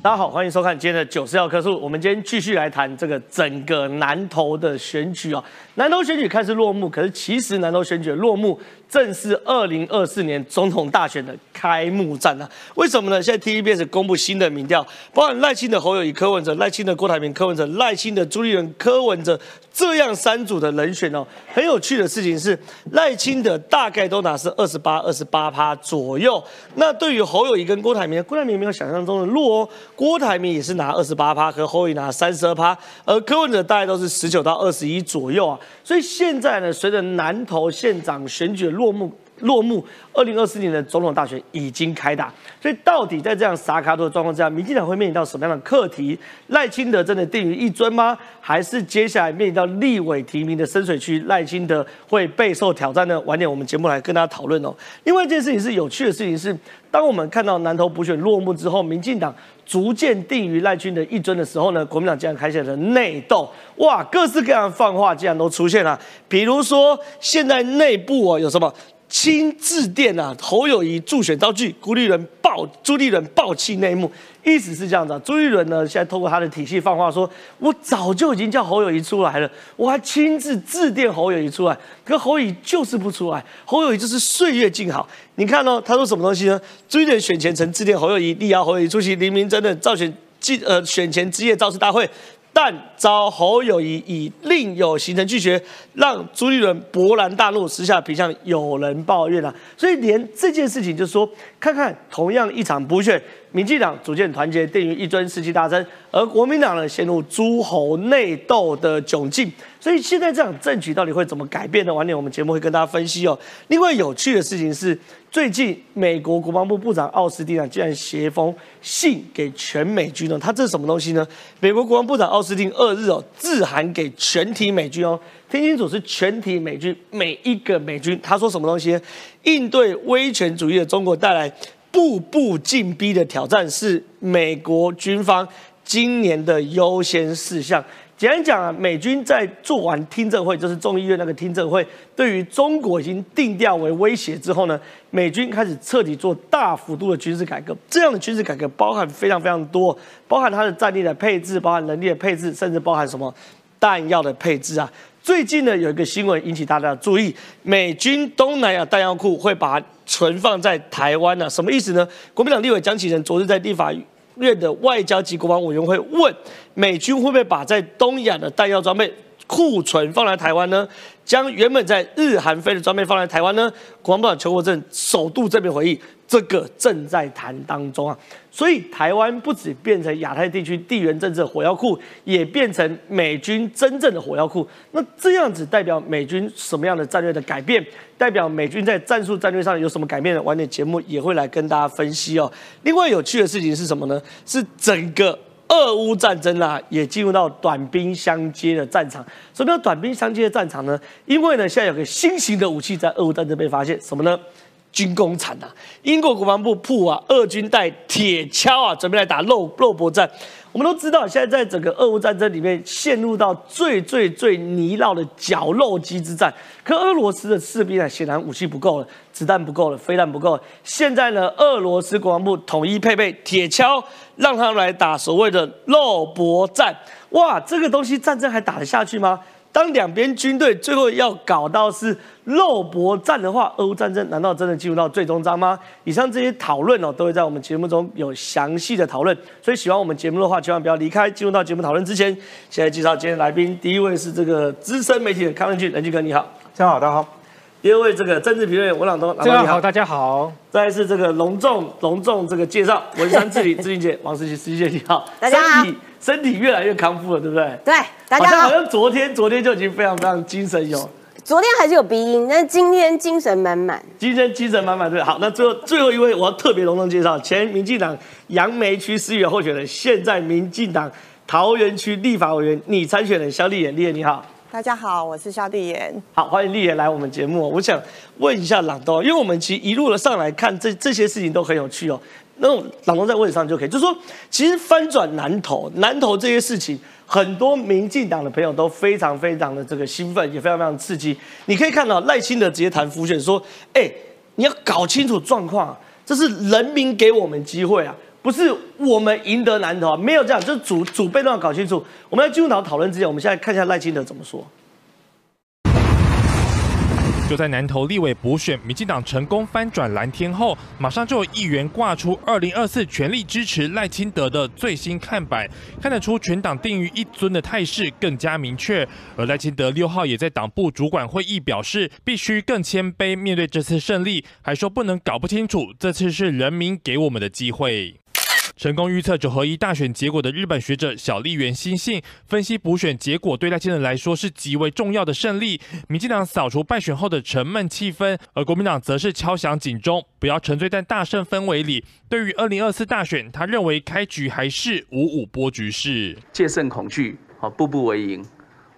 大家好，欢迎收看今天的九十要棵树。我们今天继续来谈这个整个南投的选举啊。南投选举开始落幕，可是其实南投选举落幕正是二零二四年总统大选的开幕战啊。为什么呢？现在 TVBS 公布新的民调，包含赖清德、侯友谊、柯文哲、赖清德、郭台铭、柯文哲、赖清德、朱立伦、柯文哲这样三组的人选哦。很有趣的事情是，赖清德大概都拿是二十八、二十八趴左右。那对于侯友谊跟郭台铭，郭台铭没有想象中的弱哦。郭台铭也是拿二十八趴，和侯友拿三十二趴，而柯文哲大概都是十九到二十一左右啊。所以现在呢，随着南投县长选举落幕。落幕，二零二四年的总统大选已经开打，所以到底在这样撒卡多的状况之下，民进党会面临到什么样的课题？赖清德真的定于一尊吗？还是接下来面临到立委提名的深水区，赖清德会备受挑战呢？晚点我们节目来跟大家讨论哦。另外一件事情是有趣的事情是，当我们看到南投补选落幕之后，民进党逐渐定于赖清德一尊的时候呢，国民党竟然开始了内斗，哇，各式各样的放话竟然都出现了，比如说现在内部哦有什么？亲自电啊，侯友谊助选道具，朱立伦爆朱立伦爆气内幕，意思是这样子。朱立伦呢，现在透过他的体系放话说，我早就已经叫侯友谊出来了，我还亲自致电侯友谊出来，可侯友谊就是不出来，侯友谊就是岁月静好。你看哦，他说什么东西呢？朱立伦选前曾致电侯友谊，力邀侯友谊出席黎明真的造选记呃选前之夜造势大会。但遭侯友谊以另有行程拒绝，让朱立伦勃然大怒，私下评向有人抱怨了，所以连这件事情就是说，看看同样一场补选。民进党组建团结，定于一尊士气大增，而国民党呢陷入诸侯内斗的窘境。所以现在这场政局到底会怎么改变呢？晚点我们节目会跟大家分析哦。另外有趣的事情是，最近美国国防部部长奥斯汀啊，竟然写封信给全美军哦。他这是什么东西呢？美国国防部长奥斯汀二日哦，致函给全体美军哦。听清楚，是全体美军每一个美军。他说什么东西？应对威权主义的中国带来。步步进逼的挑战是美国军方今年的优先事项。简单讲啊，美军在做完听证会，就是众议院那个听证会，对于中国已经定调为威胁之后呢，美军开始彻底做大幅度的军事改革。这样的军事改革包含非常非常多，包含它的战力的配置，包含能力的配置，甚至包含什么弹药的配置啊。最近呢，有一个新闻引起大家的注意，美军东南亚弹药库会把存放在台湾呢？什么意思呢？国民党立委江启仁昨日在立法院的外交及国防委员会问，美军会不会把在东亚的弹药装备库存放在台湾呢？将原本在日韩飞的装备放在台湾呢？国防部长邱国正首度正面回应。这个正在谈当中啊，所以台湾不止变成亚太地区地缘政治的火药库，也变成美军真正的火药库。那这样子代表美军什么样的战略的改变？代表美军在战术战略上有什么改变的？晚点节目也会来跟大家分析哦。另外有趣的事情是什么呢？是整个俄乌战争啊，也进入到短兵相接的战场。什么叫短兵相接的战场呢？因为呢，现在有个新型的武器在俄乌战争被发现，什么呢？军工厂啊，英国国防部铺啊，俄军带铁锹啊，准备来打肉肉搏战。我们都知道，现在在整个俄乌战争里面，陷入到最最最泥淖的绞肉机之战。可俄罗斯的士兵啊，显然武器不够了，子弹不够了，飞弹不够。现在呢，俄罗斯国防部统一配备铁锹，让他们来打所谓的肉搏战。哇，这个东西战争还打得下去吗？当两边军队最后要搞到是肉搏战的话，俄乌战争难道真的进入到最终章吗？以上这些讨论哦，都会在我们节目中有详细的讨论。所以喜欢我们节目的话，千万不要离开。进入到节目讨论之前，先来介绍今天来宾。第一位是这个资深媒体的康仁俊，仁俊哥你好，大家好，大家好。第二位这个政治评论员文朗东，大家好，大家好。再是这个隆重隆重这个介绍，文山治理 志玲姐，王思琪，思琪姐你好，大家好。身体越来越康复了，对不对？对，大家好。好像昨天，昨天就已经非常非常精神有。昨天还是有鼻音，但是今天精神满满。今天精神满满，对。好，那最后最后一位，我要特别隆重介绍前民进党杨梅区市议员候选人，现在民进党桃园区立法委员，你参选人肖丽妍，丽妍你好。大家好，我是肖丽妍。好，欢迎丽妍来我们节目。我想问一下朗东，因为我们其实一路的上来看，这这些事情都很有趣哦。那种朗东在位置上就可以，就是说，其实翻转南投，南投这些事情，很多民进党的朋友都非常非常的这个兴奋，也非常非常刺激。你可以看到赖清德直接谈浮选说，哎，你要搞清楚状况，这是人民给我们机会啊，不是我们赢得南投啊，没有这样，就是主主被动要搞清楚。我们在进入讨讨论之前，我们现在看一下赖清德怎么说。就在南投立委补选，民进党成功翻转蓝天后，马上就有议员挂出二零二四全力支持赖清德的最新看板，看得出全党定于一尊的态势更加明确。而赖清德六号也在党部主管会议表示，必须更谦卑面对这次胜利，还说不能搞不清楚，这次是人民给我们的机会。成功预测九合一大选结果的日本学者小笠原新信分析，补选结果对赖清德来说是极为重要的胜利。民进党扫除败选后的沉闷气氛，而国民党则是敲响警钟，不要沉醉在大胜氛围里。对于二零二四大选，他认为开局还是五五波局势，戒慎恐惧，好步步为营。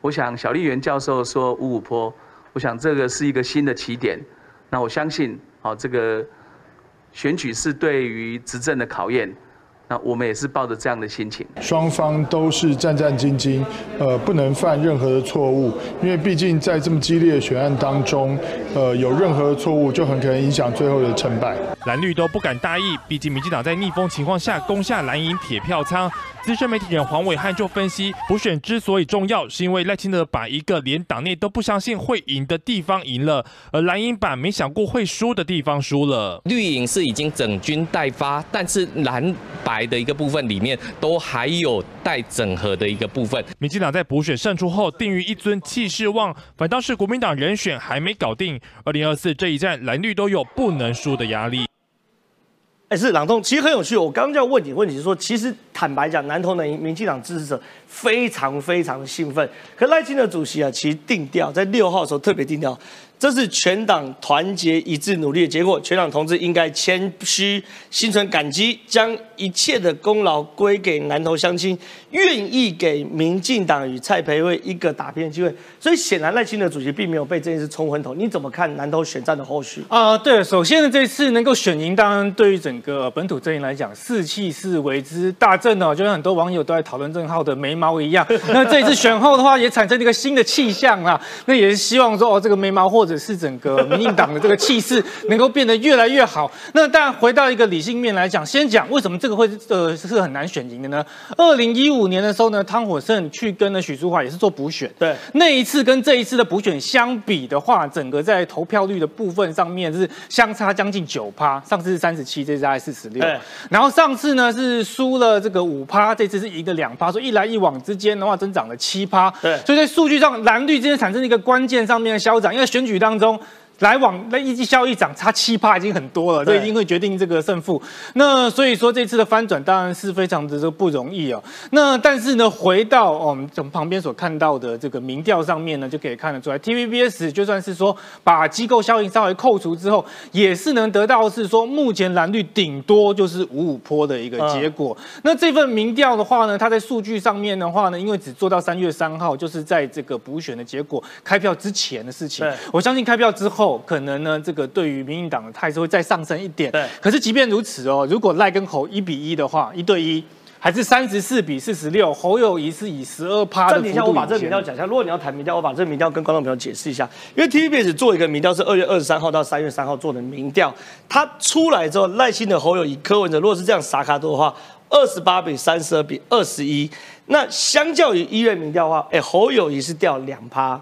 我想小笠原教授说五五坡，我想这个是一个新的起点。那我相信，好这个选举是对于执政的考验。那我们也是抱着这样的心情，双方都是战战兢兢，呃，不能犯任何的错误，因为毕竟在这么激烈的选案当中，呃，有任何的错误就很可能影响最后的成败。蓝绿都不敢大意，毕竟民进党在逆风情况下攻下蓝营铁票仓。资深媒体人黄伟汉就分析，补选之所以重要，是因为赖清德把一个连党内都不相信会赢的地方赢了，而蓝营版没想过会输的地方输了。绿营是已经整军待发，但是蓝白的一个部分里面都还有待整合的一个部分。民进党在补选胜出后，定于一尊气势旺，反倒是国民党人选还没搞定。二零二四这一战，蓝绿都有不能输的压力。哎，是朗通，其实很有趣。我刚刚就要问你，问题是说，其实坦白讲，南投的民进党支持者非常非常的兴奋。可赖清德主席啊，其实定调在六号的时候特别定调，这是全党团结一致努力的结果。全党同志应该谦虚，心存感激，将一切的功劳归给南投乡亲，愿意给民进党与蔡培慧一个打拼的机会。所以显然赖清德主席并没有被这件事冲昏头。你怎么看南投选战的后续？啊，对，首先呢，这次能够选赢，当然对于整个本土阵营来讲，士气是为之大振哦。就像很多网友都在讨论郑浩的眉毛一样，那这一次选后的话，也产生了一个新的气象啊。那也是希望说，哦，这个眉毛或者是整个民进党的这个气势能够变得越来越好。那但回到一个理性面来讲，先讲为什么这个会呃是很难选赢的呢？二零一五年的时候呢，汤火胜去跟了许淑华也是做补选，对，那一次跟这一次的补选相比的话，整个在投票率的部分上面是相差将近九趴，上次是三十七，这次大概四十六。然后上次呢是输了这个五趴，这次是赢个两趴，所以一来一往之间的话增长了七趴。对，所以在数据上蓝绿之间产生一个关键上面的消长，因为选举当中。来往那一绩效益涨差七趴已经很多了，这一定会决定这个胜负。那所以说这次的翻转当然是非常的这不容易哦。那但是呢，回到我们从旁边所看到的这个民调上面呢，就可以看得出来，TVBS 就算是说把机构效应稍微扣除之后，也是能得到是说目前蓝绿顶多就是五五坡的一个结果。那这份民调的话呢，它在数据上面的话呢，因为只做到三月三号，就是在这个补选的结果开票之前的事情。我相信开票之后。可能呢，这个对于民进党的态势会再上升一点。对，可是即便如此哦，如果赖跟侯一比一的话，一对一还是三十四比四十六，侯友谊是以十二趴的等一下，我把这个民调讲一下。如果你要谈民调，我把这个民调跟观众朋友解释一下。因为 TVBS 做一个民调是二月二十三号到三月三号做的民调，它出来之后，赖清德、侯友谊、柯文哲，如果是这样撒卡多的话，二十八比三十二比二十一。那相较于一月民调的话，哎，侯友谊是掉两趴。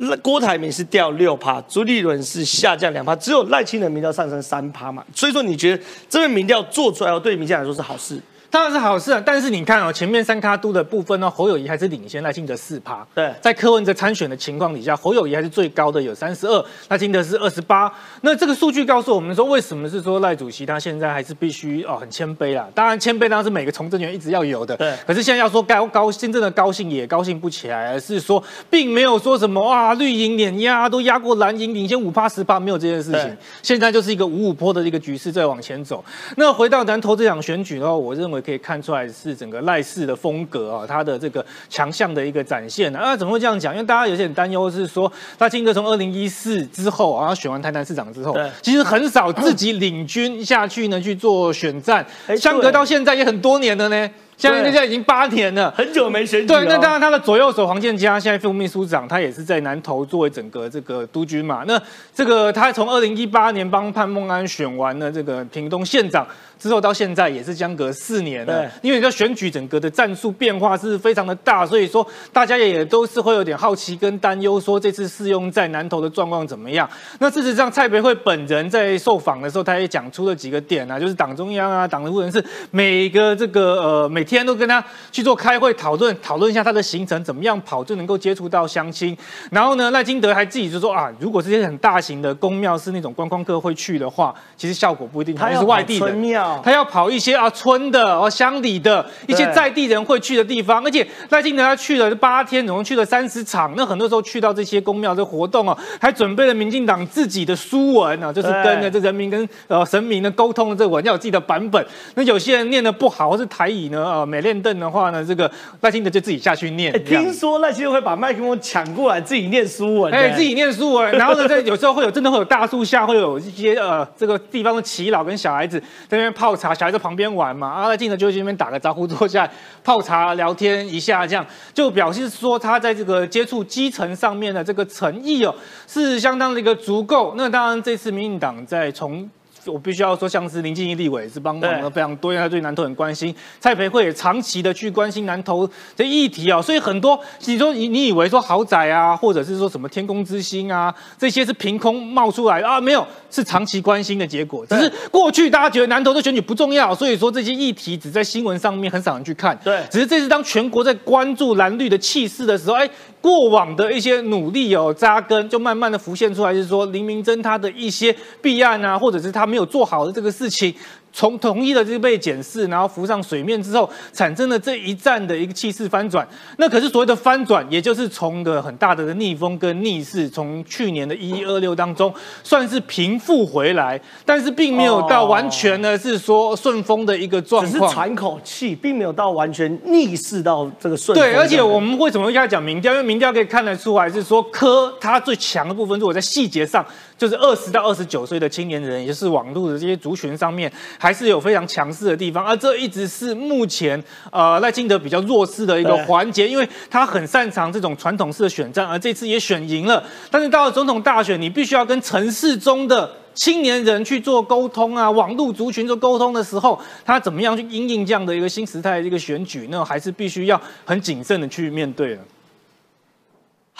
那郭台铭是掉六趴，朱立伦是下降两趴，只有赖清德民调上升三趴嘛，所以说你觉得这份民调做出来哦，对民进来说是好事？当然是好事啊，但是你看哦，前面三卡都的部分呢，侯友谊还是领先赖清德四趴。对，在柯文哲参选的情况底下，侯友谊还是最高的，有三十二，赖清德是二十八。那这个数据告诉我们说，为什么是说赖主席他现在还是必须哦很谦卑啦？当然谦卑当然是每个从政员一直要有的。对。可是现在要说高高真正的高兴也高兴不起来，而是说并没有说什么哇绿营碾压都压过蓝营，领先五趴十趴，没有这件事情。现在就是一个五五坡的一个局势在往前走。那回到南投这场选举的话，我认为可以看出来。是整个赖氏的风格啊，他的这个强项的一个展现啊。怎么会这样讲？因为大家有些担忧是说，他清德从二零一四之后啊，选完台南市长之后，其实很少自己领军下去呢去做选战，相隔到现在也很多年了呢。现在现在已经八年了，很久没选举。对，那当然他的左右手黄建佳现在副秘书长，他也是在南投作为整个这个督军嘛。那这个他从二零一八年帮潘孟安选完了这个屏东县长，之后到现在也是相隔四年了。因为你知道选举整个的战术变化是非常的大，所以说大家也都是会有点好奇跟担忧，说这次试用在南投的状况怎么样？那事实上，蔡培慧本人在受访的时候，他也讲出了几个点啊，就是党中央啊、党的副人是每个这个呃每天都跟他去做开会讨论，讨论一下他的行程怎么样跑就能够接触到乡亲。然后呢，赖金德还自己就说啊，如果这些很大型的宫庙是那种观光客会去的话，其实效果不一定好，因为是外地的。庙，他要跑一些啊村的哦乡里的一些在地人会去的地方，而且赖清德他去了八天，总共去了三十场。那很多时候去到这些宫庙的活动哦，还准备了民进党自己的书文啊，就是跟对这人民跟呃神明的沟通的这个文要有自己的版本。那有些人念的不好，或是台语呢，呃美练凳的话呢，这个赖清德就自己下去念。听说赖清德会把麦克风抢过来自己念书文，哎，自己念书文，然后呢，这有时候会有真的会有大树下会有一些呃这个地方的耆老跟小孩子在那边泡茶，小孩在旁边玩嘛，啊，进了就会去那边打个招呼，坐下泡茶聊天一下，这样就表示说他在这个接触基层上面的这个诚意哦，是相当的一个足够。那当然，这次民进党在从我必须要说，像是林静怡立委是帮忙了非常多，因为他对南投很关心。蔡培慧也长期的去关心南投的议题啊、所以很多你说你你以为说豪宅啊，或者是说什么天空之星啊，这些是凭空冒出来的啊？没有，是长期关心的结果。只是过去大家觉得南投的选举不重要，所以说这些议题只在新闻上面很少人去看。对只是这次当全国在关注蓝绿的气势的时候，哎，过往的一些努力哦扎根，就慢慢的浮现出来，就是说林明珍他的一些弊案啊，或者是他没有做好的这个事情。从统一的这个被检视，然后浮上水面之后，产生了这一战的一个气势翻转。那可是所谓的翻转，也就是从个很大的逆风跟逆势，从去年的一一二六当中算是平复回来，但是并没有到完全呢是说顺风的一个状况。只是喘口气，并没有到完全逆势到这个顺风。对，而且我们为什么会跟他讲民调？因为民调可以看得出来是说科它最强的部分，如果在细节上，就是二十到二十九岁的青年人，也就是网络的这些族群上面，还是有非常强势的地方。而这一直是目前呃赖清德比较弱势的一个环节，因为他很擅长这种传统式的选战，而这次也选赢了。但是到了总统大选，你必须要跟城市中的青年人去做沟通啊，网络族群做沟通的时候，他怎么样去应应这样的一个新时代的一个选举，那还是必须要很谨慎的去面对了。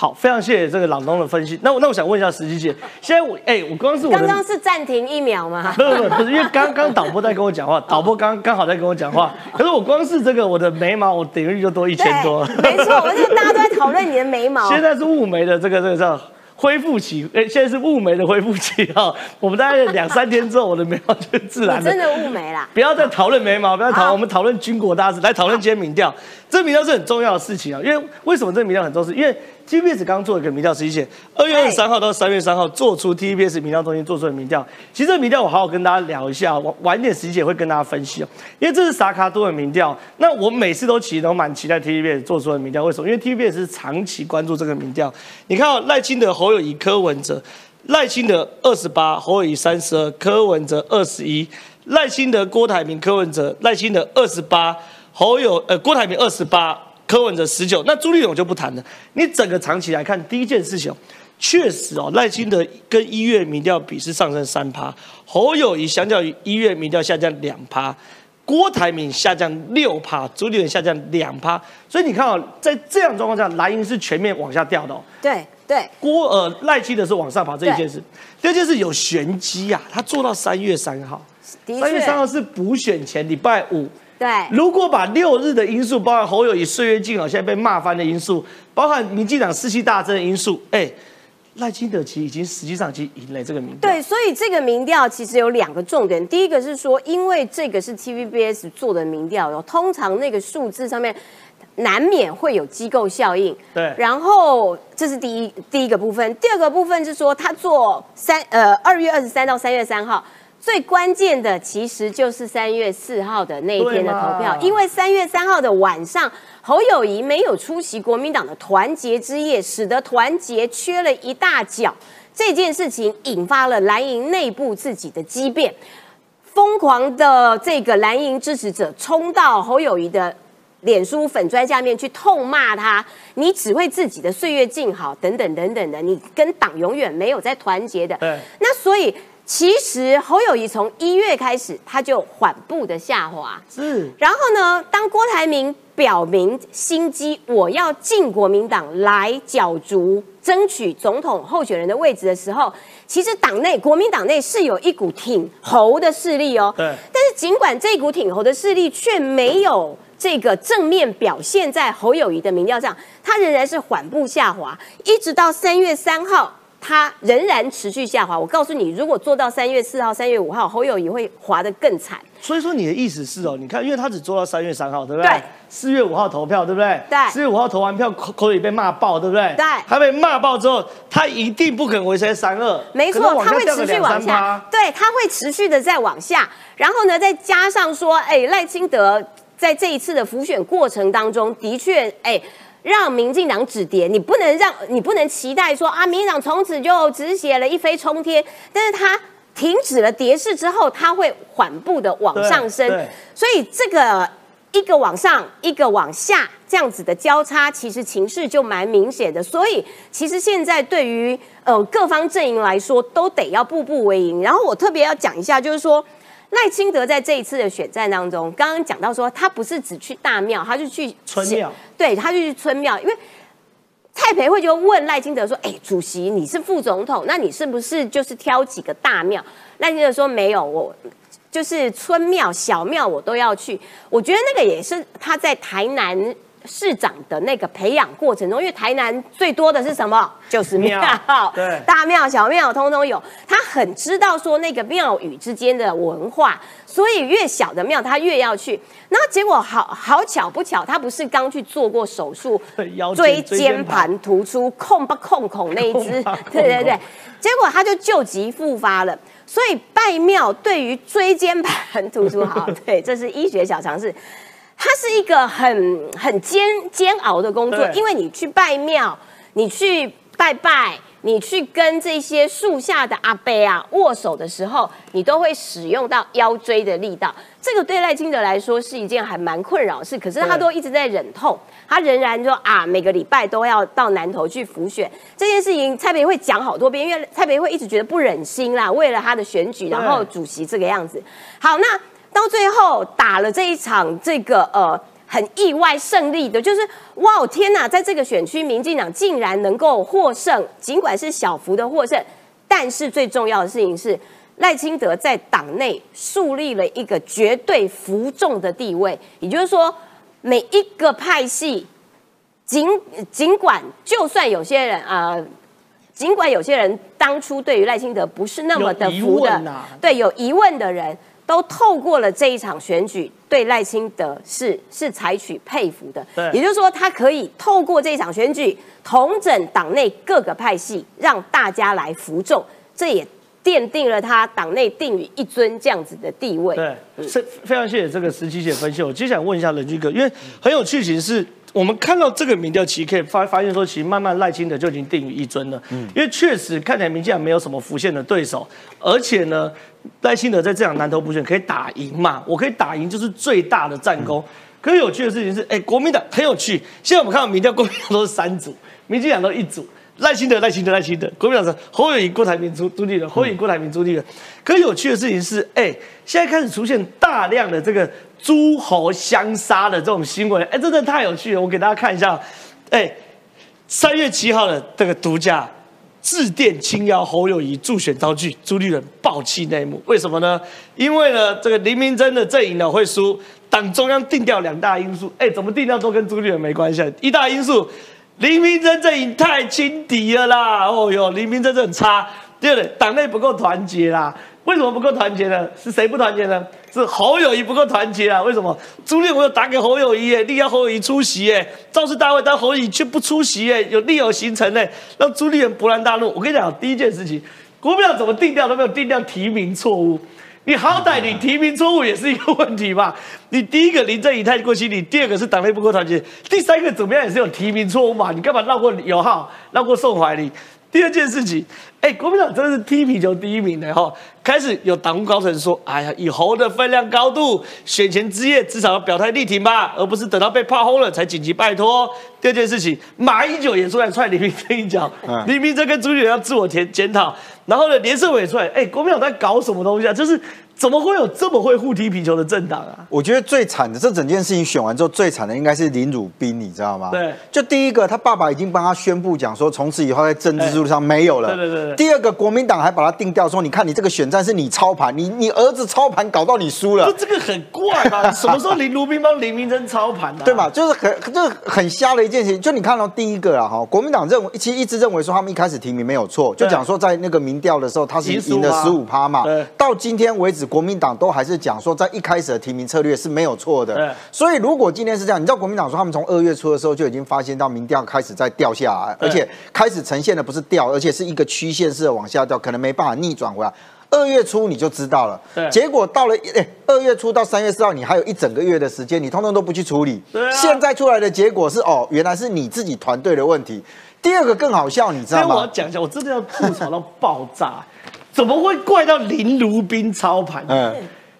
好，非常谢谢这个朗东的分析。那我那我想问一下石琪姐，现在我哎、我刚刚是我的刚刚是暂停一秒吗？不是不不是，因为刚刚导播在跟我讲话，导播刚刚好在跟我讲话，可是我光是这个我的眉毛，我点阅率就多一千多了。没错，我就大家都在讨论你的眉毛。现在是雾眉的这个这个叫恢复期，哎、现在是雾眉的恢复期哈。我们大概两三天之后，我的眉毛就自然的真的雾眉啦。不要再讨论眉毛，不要讨我们讨论军国大事，来讨论今天民调。这民调是很重要的事情啊，因为为什么这个民调很重视？因为 TBS 刚做了一个民调，实际线二月二十三号到三月三号做出 TBS 民调中心做出的民调。其实这个民调我好好跟大家聊一下，晚晚一点时间也会跟大家分析哦，因为这是萨卡多的民调。那我每次都其实都蛮期待 TBS 做出的民调，为什么？因为 TBS 是长期关注这个民调。你看哦赖清德、侯友谊、柯文哲。赖清德二十八，侯友谊三十二，柯文哲二十一。赖清德、郭台铭、柯文哲，赖清德二十八，侯友呃郭台铭二十八，柯文哲十九。那朱立勇就不谈了。你整个长期来看，第一件事情哦，确实哦，赖清德跟一月民调比是上升三趴，侯友谊相较于一月民调下降两趴。郭台铭下降六趴，朱立伦下降两趴，所以你看哦，在这样状况下，蓝营是全面往下掉的哦。对对，郭呃赖清德是往上爬这一件事，第二件事有玄机啊，他做到三月三号，三月三号，是补选前礼拜五。对，如果把六日的因素，包含侯友谊岁月静好现在被骂翻的因素，包含民进党士气大增的因素，哎，赖清德其实已经实际上已经赢了这个民调。对，所以这个民调其实有两个重点，第一个是说，因为这个是 TVBS 做的民调有，通常那个数字上面难免会有机构效应。对然后这是第一第一个部分，第二个部分是说，他做三呃二月二十三到三月三号。最关键的其实就是三月四号的那一天的投票，因为三月三号的晚上，侯友谊没有出席国民党的团结之夜，使得团结缺了一大角。这件事情引发了蓝营内部自己的激变，疯狂的这个蓝营支持者冲到侯友谊的脸书粉砖下面去痛骂他，你只为自己的岁月静好，等等等等的，你跟党永远没有在团结的。对那所以其实侯友谊从一月开始，他就缓步的下滑。是，然后呢，当郭台铭表明心机，我要进国民党来角逐争取总统候选人的位置的时候，其实党内国民党内是有一股挺侯的势力哦。对。但是尽管这股挺侯的势力却没有这个正面表现在侯友谊的民调上，他仍然是缓步下滑，一直到三月三号。它仍然持续下滑。我告诉你，如果做到三月四号、三月五号，侯友谊会滑得更惨。所以说你的意思是哦，你看，因为他只做到三月三号，对不对？对。四月五号投票，对不对？对。四月五号投完票，口口里被骂爆，对不对？对。他被骂爆之后，他一定不可能维持三二。没错，他会持续往下。对，他会持续的在往下。然后呢，再加上说，哎，赖清德在这一次的浮选过程当中，的确，哎。让民进党止跌，你不能让你不能期待说啊，民进党从此就止血了，一飞冲天。但是它停止了跌势之后，它会缓步的往上升。所以这个一个往上，一个往下，这样子的交叉，其实情势就蛮明显的。所以其实现在对于呃各方阵营来说，都得要步步为营。然后我特别要讲一下，就是说。赖清德在这一次的选战当中，刚刚讲到说，他不是只去大庙，他就去村庙，对，他就去村庙，因为蔡培慧就问赖清德说：“哎，主席，你是副总统，那你是不是就是挑几个大庙？”赖清德说：“没有，我就是村庙、小庙我都要去。”我觉得那个也是他在台南。市长的那个培养过程中，因为台南最多的是什么？就是庙，对，大庙、小庙通通有。他很知道说那个庙宇之间的文化，所以越小的庙他越要去。然后结果好好巧不巧，他不是刚去做过手术，椎间盘突出，控不控孔那一只，对对对。结果他就旧疾复发了。所以拜庙对于椎间盘突出，好，对，这是医学小常识。它是一个很很煎煎熬的工作，因为你去拜庙，你去拜拜，你去跟这些树下的阿伯啊握手的时候，你都会使用到腰椎的力道。这个对赖清德来说是一件还蛮困扰事，可是他都一直在忍痛，他仍然说啊，每个礼拜都要到南投去浮选这件事情。蔡培会讲好多遍，因为蔡培会一直觉得不忍心啦，为了他的选举，然后主席这个样子。好，那。到最后打了这一场这个呃很意外胜利的，就是哇天哪，在这个选区，民进党竟然能够获胜，尽管是小幅的获胜，但是最重要的事情是赖清德在党内树立了一个绝对服众的地位，也就是说每一个派系，尽尽管就算有些人啊，尽管有些人当初对于赖清德不是那么的服的，对有疑问的人。都透过了这一场选举，对赖清德是是采取佩服的。对，也就是说，他可以透过这一场选举，统整党内各个派系，让大家来服众，这也奠定了他党内定于一尊这样子的地位。对，是非常谢谢这个十七姐分析。我接下来问一下任军哥，因为很有趣，其实是。我们看到这个民调，其实可以发发现说，其实慢慢赖清德就已经定于一尊了。嗯，因为确实看起来民进党没有什么浮现的对手，而且呢，赖清德在这场南投补选可以打赢嘛？我可以打赢就是最大的战功。可是有趣的事情是，哎，国民党很有趣。现在我们看到民调，国民党都是三组，民进党都一组。赖清德，赖清德，赖清德，国民党是侯友谊、郭台铭朱朱立伦，侯友谊、郭台铭朱立伦。可有趣的事情是，哎，现在开始出现大量的这个诸侯相杀的这种新闻，哎，真的太有趣了。我给大家看一下，哎，三月七号的这个独家致电轻邀侯友谊助选招聚，朱立伦爆气内幕，为什么呢？因为呢，这个林明珍的阵营呢会输，党中央定调两大因素，哎，怎么定调都跟朱立伦没关系，一大因素。林明真阵营太轻敌了啦！哦哟，林明真很差。对不对，党内不够团结啦。为什么不够团结呢？是谁不团结呢？是侯友谊不够团结啊？为什么？朱立伦打给侯友谊，哎，力要侯友谊出席，哎，造势大会，但侯友谊却不出席，哎，有利有行程，哎，让朱立伦勃然大怒。我跟你讲，第一件事情，国民党怎么定调都没有定调提名错误。你好歹你提名错误也是一个问题吧？你第一个林正仪太过犀利，第二个是党内不够团结，第三个怎么样也是有提名错误嘛？你干嘛绕过刘浩，绕过宋怀林？第二件事情，哎，国民党真的是踢皮球第一名的哈。开始有党务高层说，哎呀，以侯的分量高度，选前之夜至少要表态力挺吧，而不是等到被炮轰了才紧急拜托。第二件事情，马英九也出来踹李明珍一脚，李明哲跟朱立伦要自我检检讨。然后呢，连胜伟也出来，哎，国民党在搞什么东西啊？就是。怎么会有这么会互踢皮球的政党啊？我觉得最惨的，这整件事情选完之后最惨的应该是林汝斌，你知道吗？对，就第一个，他爸爸已经帮他宣布讲说，从此以后在政治之路上没有了。对对对。第二个，国民党还把他定调说，你看你这个选战是你操盘，你你儿子操盘搞到你输了。这个很怪嘛？什么时候林汝斌帮林明珍操盘的？对嘛？就是很就是很瞎的一件事情。就你看到第一个啊，哈，国民党认为其实一直认为说他们一开始提名没有错，就讲说在那个民调的时候他是赢了十五趴嘛。对。到今天为止，国民党都还。是讲说，在一开始的提名策略是没有错的，所以如果今天是这样，你知道国民党说他们从二月初的时候就已经发现到民调开始在掉下来，而且开始呈现的不是掉，而且是一个曲线式的往下掉，可能没办法逆转回来。二月初你就知道了，结果到了哎二月初到三月四号，你还有一整个月的时间，你通通都不去处理。现在出来的结果是哦，原来是你自己团队的问题。第二个更好笑，你知道吗？我要讲一下，我真的要吐槽到爆炸，怎么会怪到林如宾操盘？嗯。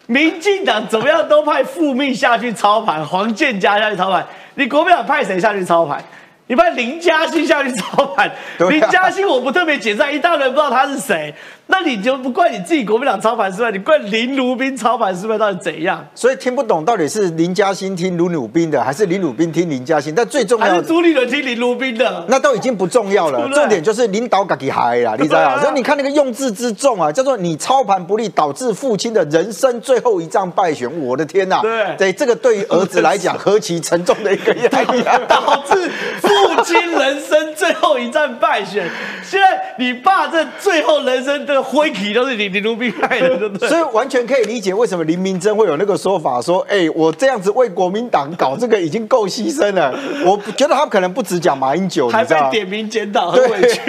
民进党怎么样都派副命下去操盘，黄建家下去操盘，你国民党派谁下去操盘？你派林嘉欣下去操盘，林嘉欣我不特别解释，一大人不知道他是谁。那你就不怪你自己国民党操盘失败，你怪林如宾操盘失败到底怎样？所以听不懂到底是林嘉欣听卢鲁斌的，还是林鲁斌听林嘉欣？但最重要还是朱立伦听林鲁斌的，那都已经不重要了。重点就是领导自己嗨啦，你知道所以你看那个用字之重啊，叫做你操盘不利，导致父亲的人生最后一仗败选。我的天呐！对，对，这个对于儿子来讲何其沉重的一个压力啊！导致父亲人生最后一战败选。现在你爸这最后人生的。灰皮都是你林如斌害的，对不对？所以完全可以理解为什么林明珍会有那个说法，说：“哎，我这样子为国民党搞这个已经够牺牲了。”我觉得他可能不止讲马英九，还被点名检讨，很委屈。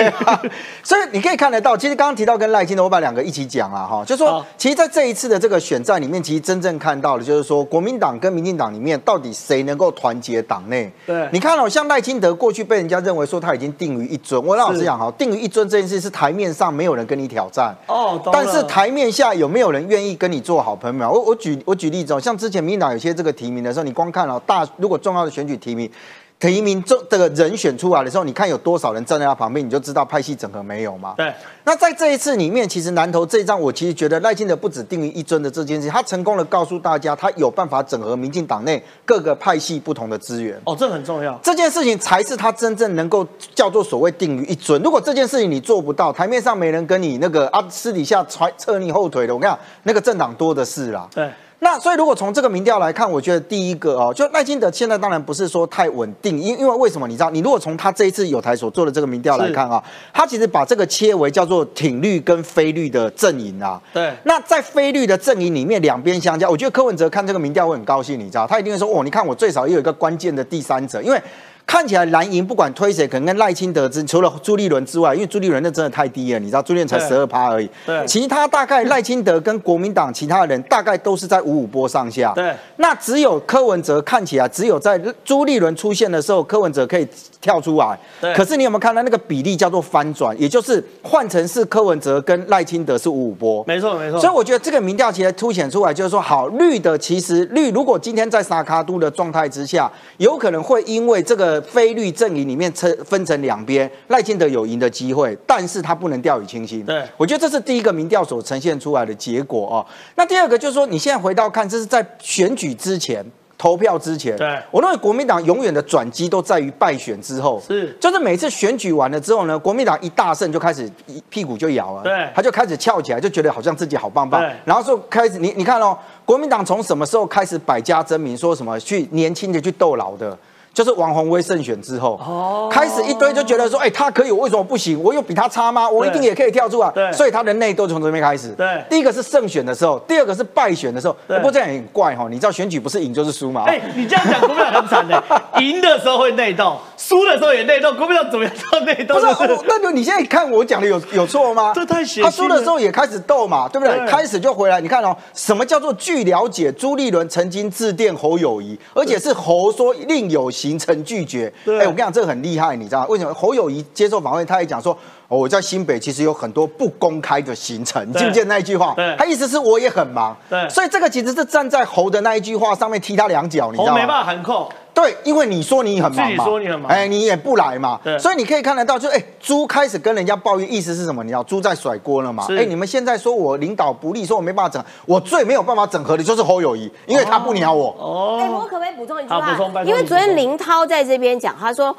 所以你可以看得到，其实刚刚提到跟赖清德，我把两个一起讲了哈，就说其实在这一次的这个选战里面，其实真正看到的就是说，国民党跟民进党里面到底谁能够团结党内？对，你看哦，像赖清德过去被人家认为说他已经定于一尊，我老实讲哈，定于一尊这件事是台面上没有人跟你挑战。哦，但是台面下有没有人愿意跟你做好朋友？我我举我举例子哦，像之前民进党有些这个提名的时候，你光看哦大，如果重要的选举提名。提名这这个人选出来的时候，你看有多少人站在他旁边，你就知道派系整合没有嘛？对。那在这一次里面，其实南投这一仗，我其实觉得赖清德不止定于一尊的这件事，他成功的告诉大家，他有办法整合民进党内各个派系不同的资源。哦，这很重要。这件事情才是他真正能够叫做所谓定于一尊。如果这件事情你做不到，台面上没人跟你那个啊，私底下踹扯你后腿的，我跟你讲，那个政党多的是啦。对。那所以，如果从这个民调来看，我觉得第一个哦，就赖清德现在当然不是说太稳定，因因为为什么？你知道，你如果从他这一次有台所做的这个民调来看啊，他其实把这个切为叫做挺绿跟非绿的阵营啊。对。那在非绿的阵营里面，两边相加，我觉得柯文哲看这个民调会很高兴，你知道，他一定会说哦，你看我最少也有一个关键的第三者，因为。看起来蓝营不管推谁，可能跟赖清德之除了朱立伦之外，因为朱立伦那真的太低了，你知道朱立伦才十二趴而已。对，其他大概赖清德跟国民党其他人大概都是在五五波上下。对，那只有柯文哲看起来只有在朱立伦出现的时候，柯文哲可以跳出来。对，可是你有没有看到那个比例叫做翻转？也就是换成是柯文哲跟赖清德是五五波。没错没错。所以我觉得这个民调其实凸显出来，就是说好绿的其实绿，如果今天在沙卡都的状态之下，有可能会因为这个非绿阵营。里面分分成两边，赖清德有赢的机会，但是他不能掉以轻心。对，我觉得这是第一个民调所呈现出来的结果哦。那第二个就是说，你现在回到看，这是在选举之前、投票之前。对，我认为国民党永远的转机都在于败选之后。是，就是每次选举完了之后呢，国民党一大胜就开始一屁股就摇了。对，他就开始翘起来，就觉得好像自己好棒棒。然后就开始，你你看哦，国民党从什么时候开始百家争鸣，说什么去年轻的去斗老的？就是王宏威胜选之后，哦开始一堆就觉得说，哎，他可以，我为什么不行？我有比他差吗？我一定也可以跳出来。所以他的内斗从这边开始。对，第一个是胜选的时候，第二个是败选的时候。不过这样也很怪哈，你知道选举不是赢就是输吗？哎，你这样讲国民党很惨的，赢的时候会内斗。输的时候也内斗，国民党怎么样到内斗？不是，那就你现在看我讲的有有错吗？这太血他输的时候也开始斗嘛，对不对？对开始就回来，你看哦，什么叫做据了解？朱立伦曾经致电侯友谊，而且是侯说另有行程拒绝。对哎，我跟你讲，这个很厉害，你知道？为什么？侯友谊接受访问，他也讲说。哦，我在新北其实有很多不公开的行程，你记不记得那一句话？对他意思是我也很忙。对所以这个其实是站在侯的那一句话上面踢他两脚，你知道吗？侯没办法含扣，对，因为你说你很忙嘛，自己说你很忙哎，你也不来嘛，对所以你可以看得到，就哎，猪开始跟人家抱怨，意思是什么？你知道，猪在甩锅了嘛？是哎，你们现在说我领导不力，说我没办法整，我最没有办法整合的就是侯友谊，因为他不鸟我。哦哎，我哦，可不可以补充一句好话因为昨天林涛在这边讲，他说呃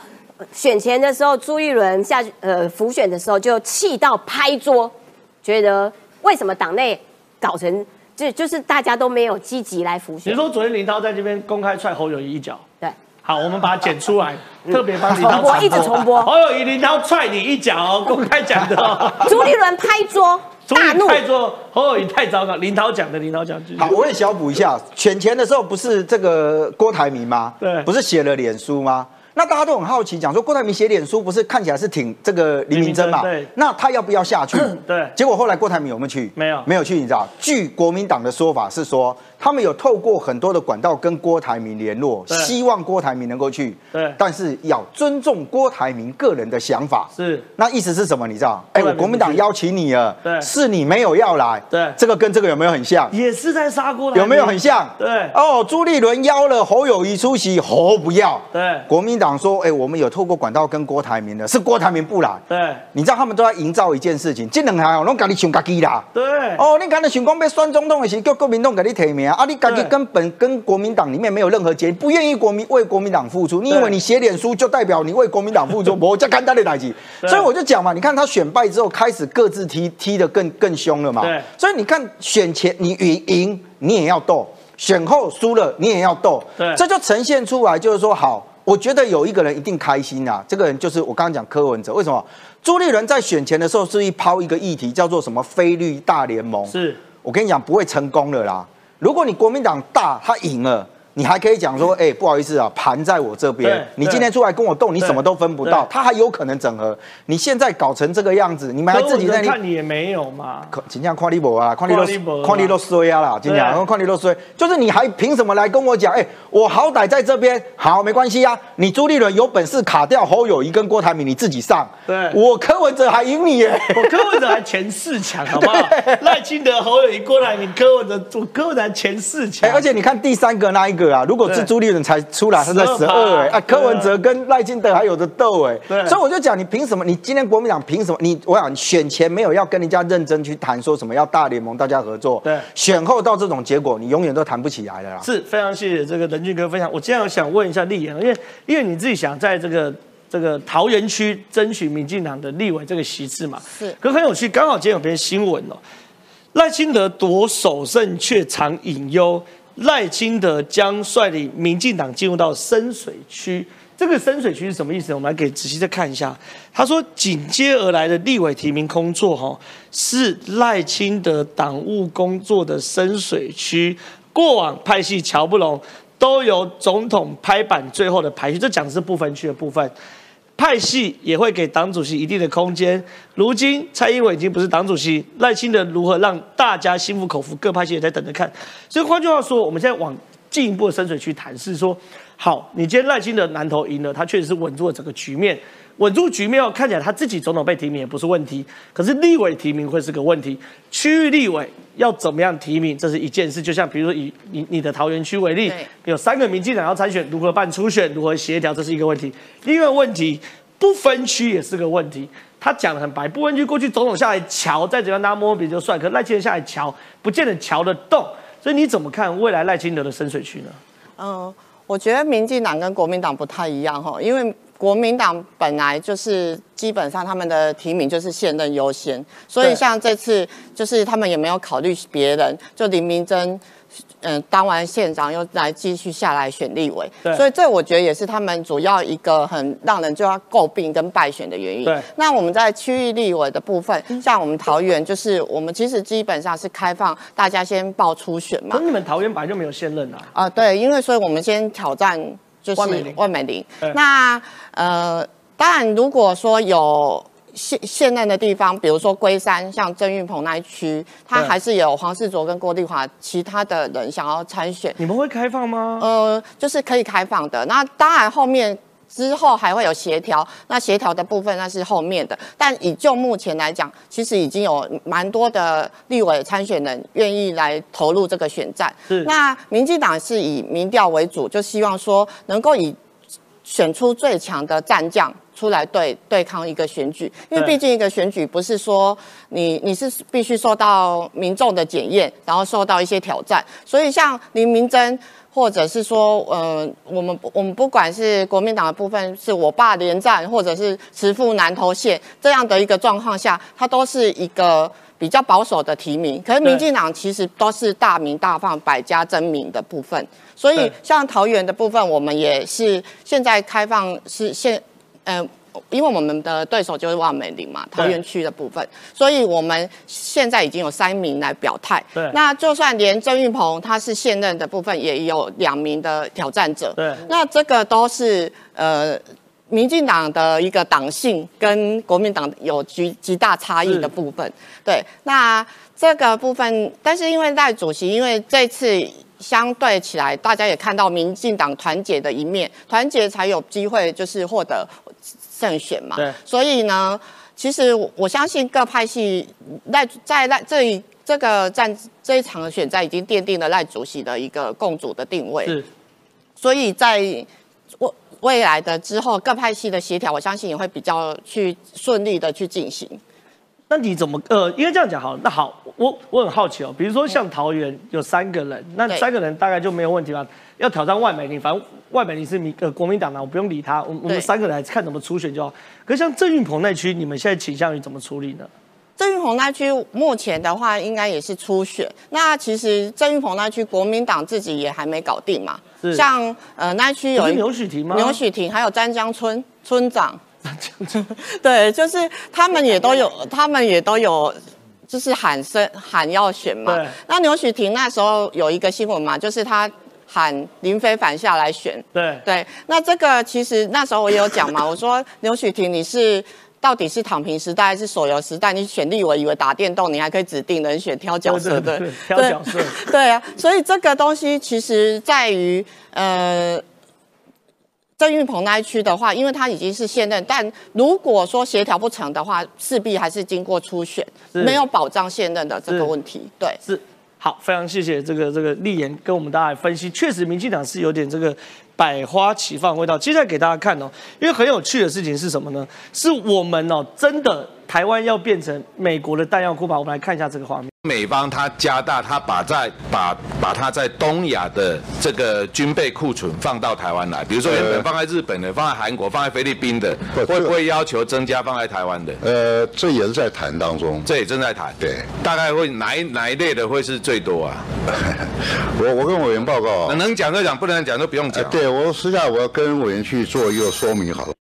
选前的时候，朱一伦下去呃浮选的时候就气到拍桌，觉得为什么党内搞成就就是大家都没有积极来浮选你。说昨天林涛在这边公开踹侯友谊一脚，对，好，我们把它剪出来，特别帮林涛重播一直重播侯友谊林涛踹你一脚哦，公开讲的哦。朱立伦拍桌大怒立，太做侯友谊太糟糕，林涛讲的，林涛讲的。好，我也小补一下，选前的时候不是这个郭台铭吗？对不是写了脸书吗？那大家都很好奇，讲说郭台铭写脸书，不是看起来是挺这个黎明珍嘛？对那他要不要下去？对结果后来郭台铭有没有去？没有没有去。你知道，据国民党的说法是说，他们有透过很多的管道跟郭台铭联络，希望郭台铭能够去。对但是要尊重郭台铭个人的想法。是那意思是什么？你知道？哎，我国民党邀请你了，对是你没有要来。对这个跟这个有没有很像？也是在杀郭台有没有很像？对哦，朱立伦邀了侯友谊出席，侯不要。对国民党说，哎，我们有透过管道跟郭台铭的，是郭台铭不来。对你知道他们都在营造一件事情，这两行哦，拢家己想家己啦。对哦，你刚才想讲要选总统的时候，叫国民党给你提名啊，你家己对根本跟国民党里面没有任何结，不愿意国民为国民党付出，你以为你写脸书就代表你为国民党付出？我叫简单的代志。所以我就讲嘛，你看他选败之后，开始各自踢踢的更更凶了嘛。对所以你看选前你赢赢你也要斗，选后输了你也要斗，对这就呈现出来就是说好。我觉得有一个人一定开心啊，这个人就是我刚刚讲柯文哲。为什么？朱立伦在选前的时候是一抛一个议题，叫做什么“非绿大联盟”。是我跟你讲，不会成功的啦。如果你国民党大，他赢了。你还可以讲说，哎、不好意思啊，盘在我这边。你今天出来跟我斗，你什么都分不到，他还有可能整合。你现在搞成这个样子，你们还自己在那里看你也没有嘛。真正看你无啊，看你都啊看你都衰啊啦，真对啊正看你都衰。就是你还凭什么来跟我讲？哎，我好歹在这边，好没关系啊。你朱立伦有本事卡掉侯友谊跟郭台铭，你自己上。对我柯文哲还赢你耶。我柯文哲还前四强，好不好？赖清德、侯友谊、郭台铭、柯文哲，我柯文哲还前四强。哎，而且你看第三个那一个啊，如果是对朱立伦才出来，他在十二哎，啊，柯文哲跟赖清德还有的斗哎，对所以我就讲，你凭什么？你今天国民党凭什么？你我想选前没有要跟人家认真去谈说什么要大联盟大家合作，对选后到这种结果，你永远都谈不起来了啦。是非常谢谢这个任俊哥分享。我这样想问一下立言，因为因为你自己想在这个这个桃园区争取民进党的立委这个席次嘛，是可很有趣，刚好今天有篇新闻哦，赖清德夺首胜却常隐忧，赖清德将率领民进党进入到深水区。这个深水区是什么意思呢？我们来给仔细再看一下。他说，紧接而来的立委提名工作，哈，是赖清德党务工作的深水区。过往派系瞧不拢，都由总统拍板最后的排序。这讲的是不分区的部分。派系也会给党主席一定的空间。如今蔡英文已经不是党主席，赖清德如何让大家心服口服？各派系也在等着看。所以换句话说，我们现在往进一步的深水区谈，是说，好，你今天赖清德南投赢了，他确实是稳住了整个局面。稳住局面哦，看起来他自己总统被提名也不是问题，可是立委提名会是个问题。区域立委要怎么样提名，这是一件事。就像比如说以你你的桃园区为例，有三个民进党要参选，如何办初选，如何协调，这是一个问题。另外一个问题，不分区也是个问题。他讲的很白，不分区过去总统下来瞧，再怎样大家摸摸鼻子就算，可赖清德下来瞧，不见得瞧得动。所以你怎么看未来赖清德的深水区呢？嗯，我觉得民进党跟国民党不太一样哈，因为国民党本来就是基本上他们的提名就是现任优先，所以像这次就是他们也没有考虑别人，就林明珍。嗯，当完县长又来继续下来选立委，所以这我觉得也是他们主要一个很让人就要诟病跟败选的原因。对那我们在区域立委的部分，像我们桃园，就是我们其实基本上是开放大家先报初选嘛可是，你们桃园本来就没有现任啊。啊，对，因为所以我们先挑战就是万美玲。那呃，当然如果说有现现任的地方，比如说龟山，像郑运鹏那一区，他还是有黄世卓跟郭丽华其他的人想要参选。你们会开放吗？呃，就是可以开放的。那当然后面。之后还会有协调，那协调的部分那是后面的。但以就目前来讲，其实已经有蛮多的立委参选人愿意来投入这个选战。那民进党是以民调为主，就希望说能够以选出最强的战将出来对对抗一个选举，因为毕竟一个选举不是说你你是必须受到民众的检验，然后受到一些挑战。所以像林明珍。或者是说，呃，我们我们不管是国民党的部分，是我爸连战，或者是慈父南投县这样的一个状况下，它都是一个比较保守的提名。可是民进党其实都是大名大放、百家争鸣的部分，所以像桃园的部分，我们也是现在开放是现，嗯。因为我们的对手就是万美玲嘛，桃园区的部分，所以我们现在已经有三名来表态。对，那就算连郑运鹏他是现任的部分，也有两名的挑战者。对，那这个都是呃，民进党的一个党性跟国民党有极极大差异的部分。对，那这个部分，但是因为赖主席，因为这次相对起来，大家也看到民进党团结的一面，团结才有机会就是获得。胜选嘛，对，所以呢，其实我相信各派系赖在赖这一这个战这一场的选战已经奠定了赖主席的一个共主的定位，是，所以在未未来的之后各派系的协调，我相信也会比较去顺利的去进行。那你怎么呃，应该这样讲好？那好，我我很好奇哦，比如说像桃园有三个人，那三个人大概就没有问题吧？要挑战外美玲，反正外美玲是民呃国民党的，我不用理他，我我们三个人看怎么初选就好。可是像郑运鹏那区，你们现在倾向于怎么处理呢？郑运鹏那区目前的话，应该也是初选。那其实郑运鹏那区国民党自己也还没搞定嘛。像呃那区有牛许婷吗？牛许婷还有詹江村村长。对，就是他们也都有，他们也都有，就是喊声喊要选嘛。那牛许婷那时候有一个新闻嘛，就是他喊林非凡下来选。对对，那这个其实那时候我也有讲嘛，我说牛许婷你是到底是躺平时代还是手游时代？你选立委以为打电动你还可以指定人选挑角色的，挑角色。对啊，所以这个东西其实在于呃。郑运鹏那一区的话，因为他已经是现任，但如果说协调不成的话，势必还是经过初选，没有保障现任的这个问题。对，是好，非常谢谢这个这个立言跟我们大家分析，确实民进党是有点这个百花齐放味道。接下来给大家看哦，因为很有趣的事情是什么呢？是我们哦，真的台湾要变成美国的弹药库吧？我们来看一下这个画面。美方他加大，他把在把把他在东亚的这个军备库存放到台湾来，比如说原本放在日本的、放在韩国、放在菲律宾的，会不会要求增加放在台湾的？呃，这也是在谈当中，这也正在谈。对，大概会哪一哪一类的会是最多啊？我我跟委员报告，能讲就讲，不能讲就不用讲。对我私下我要跟委员去做一个说明，好了。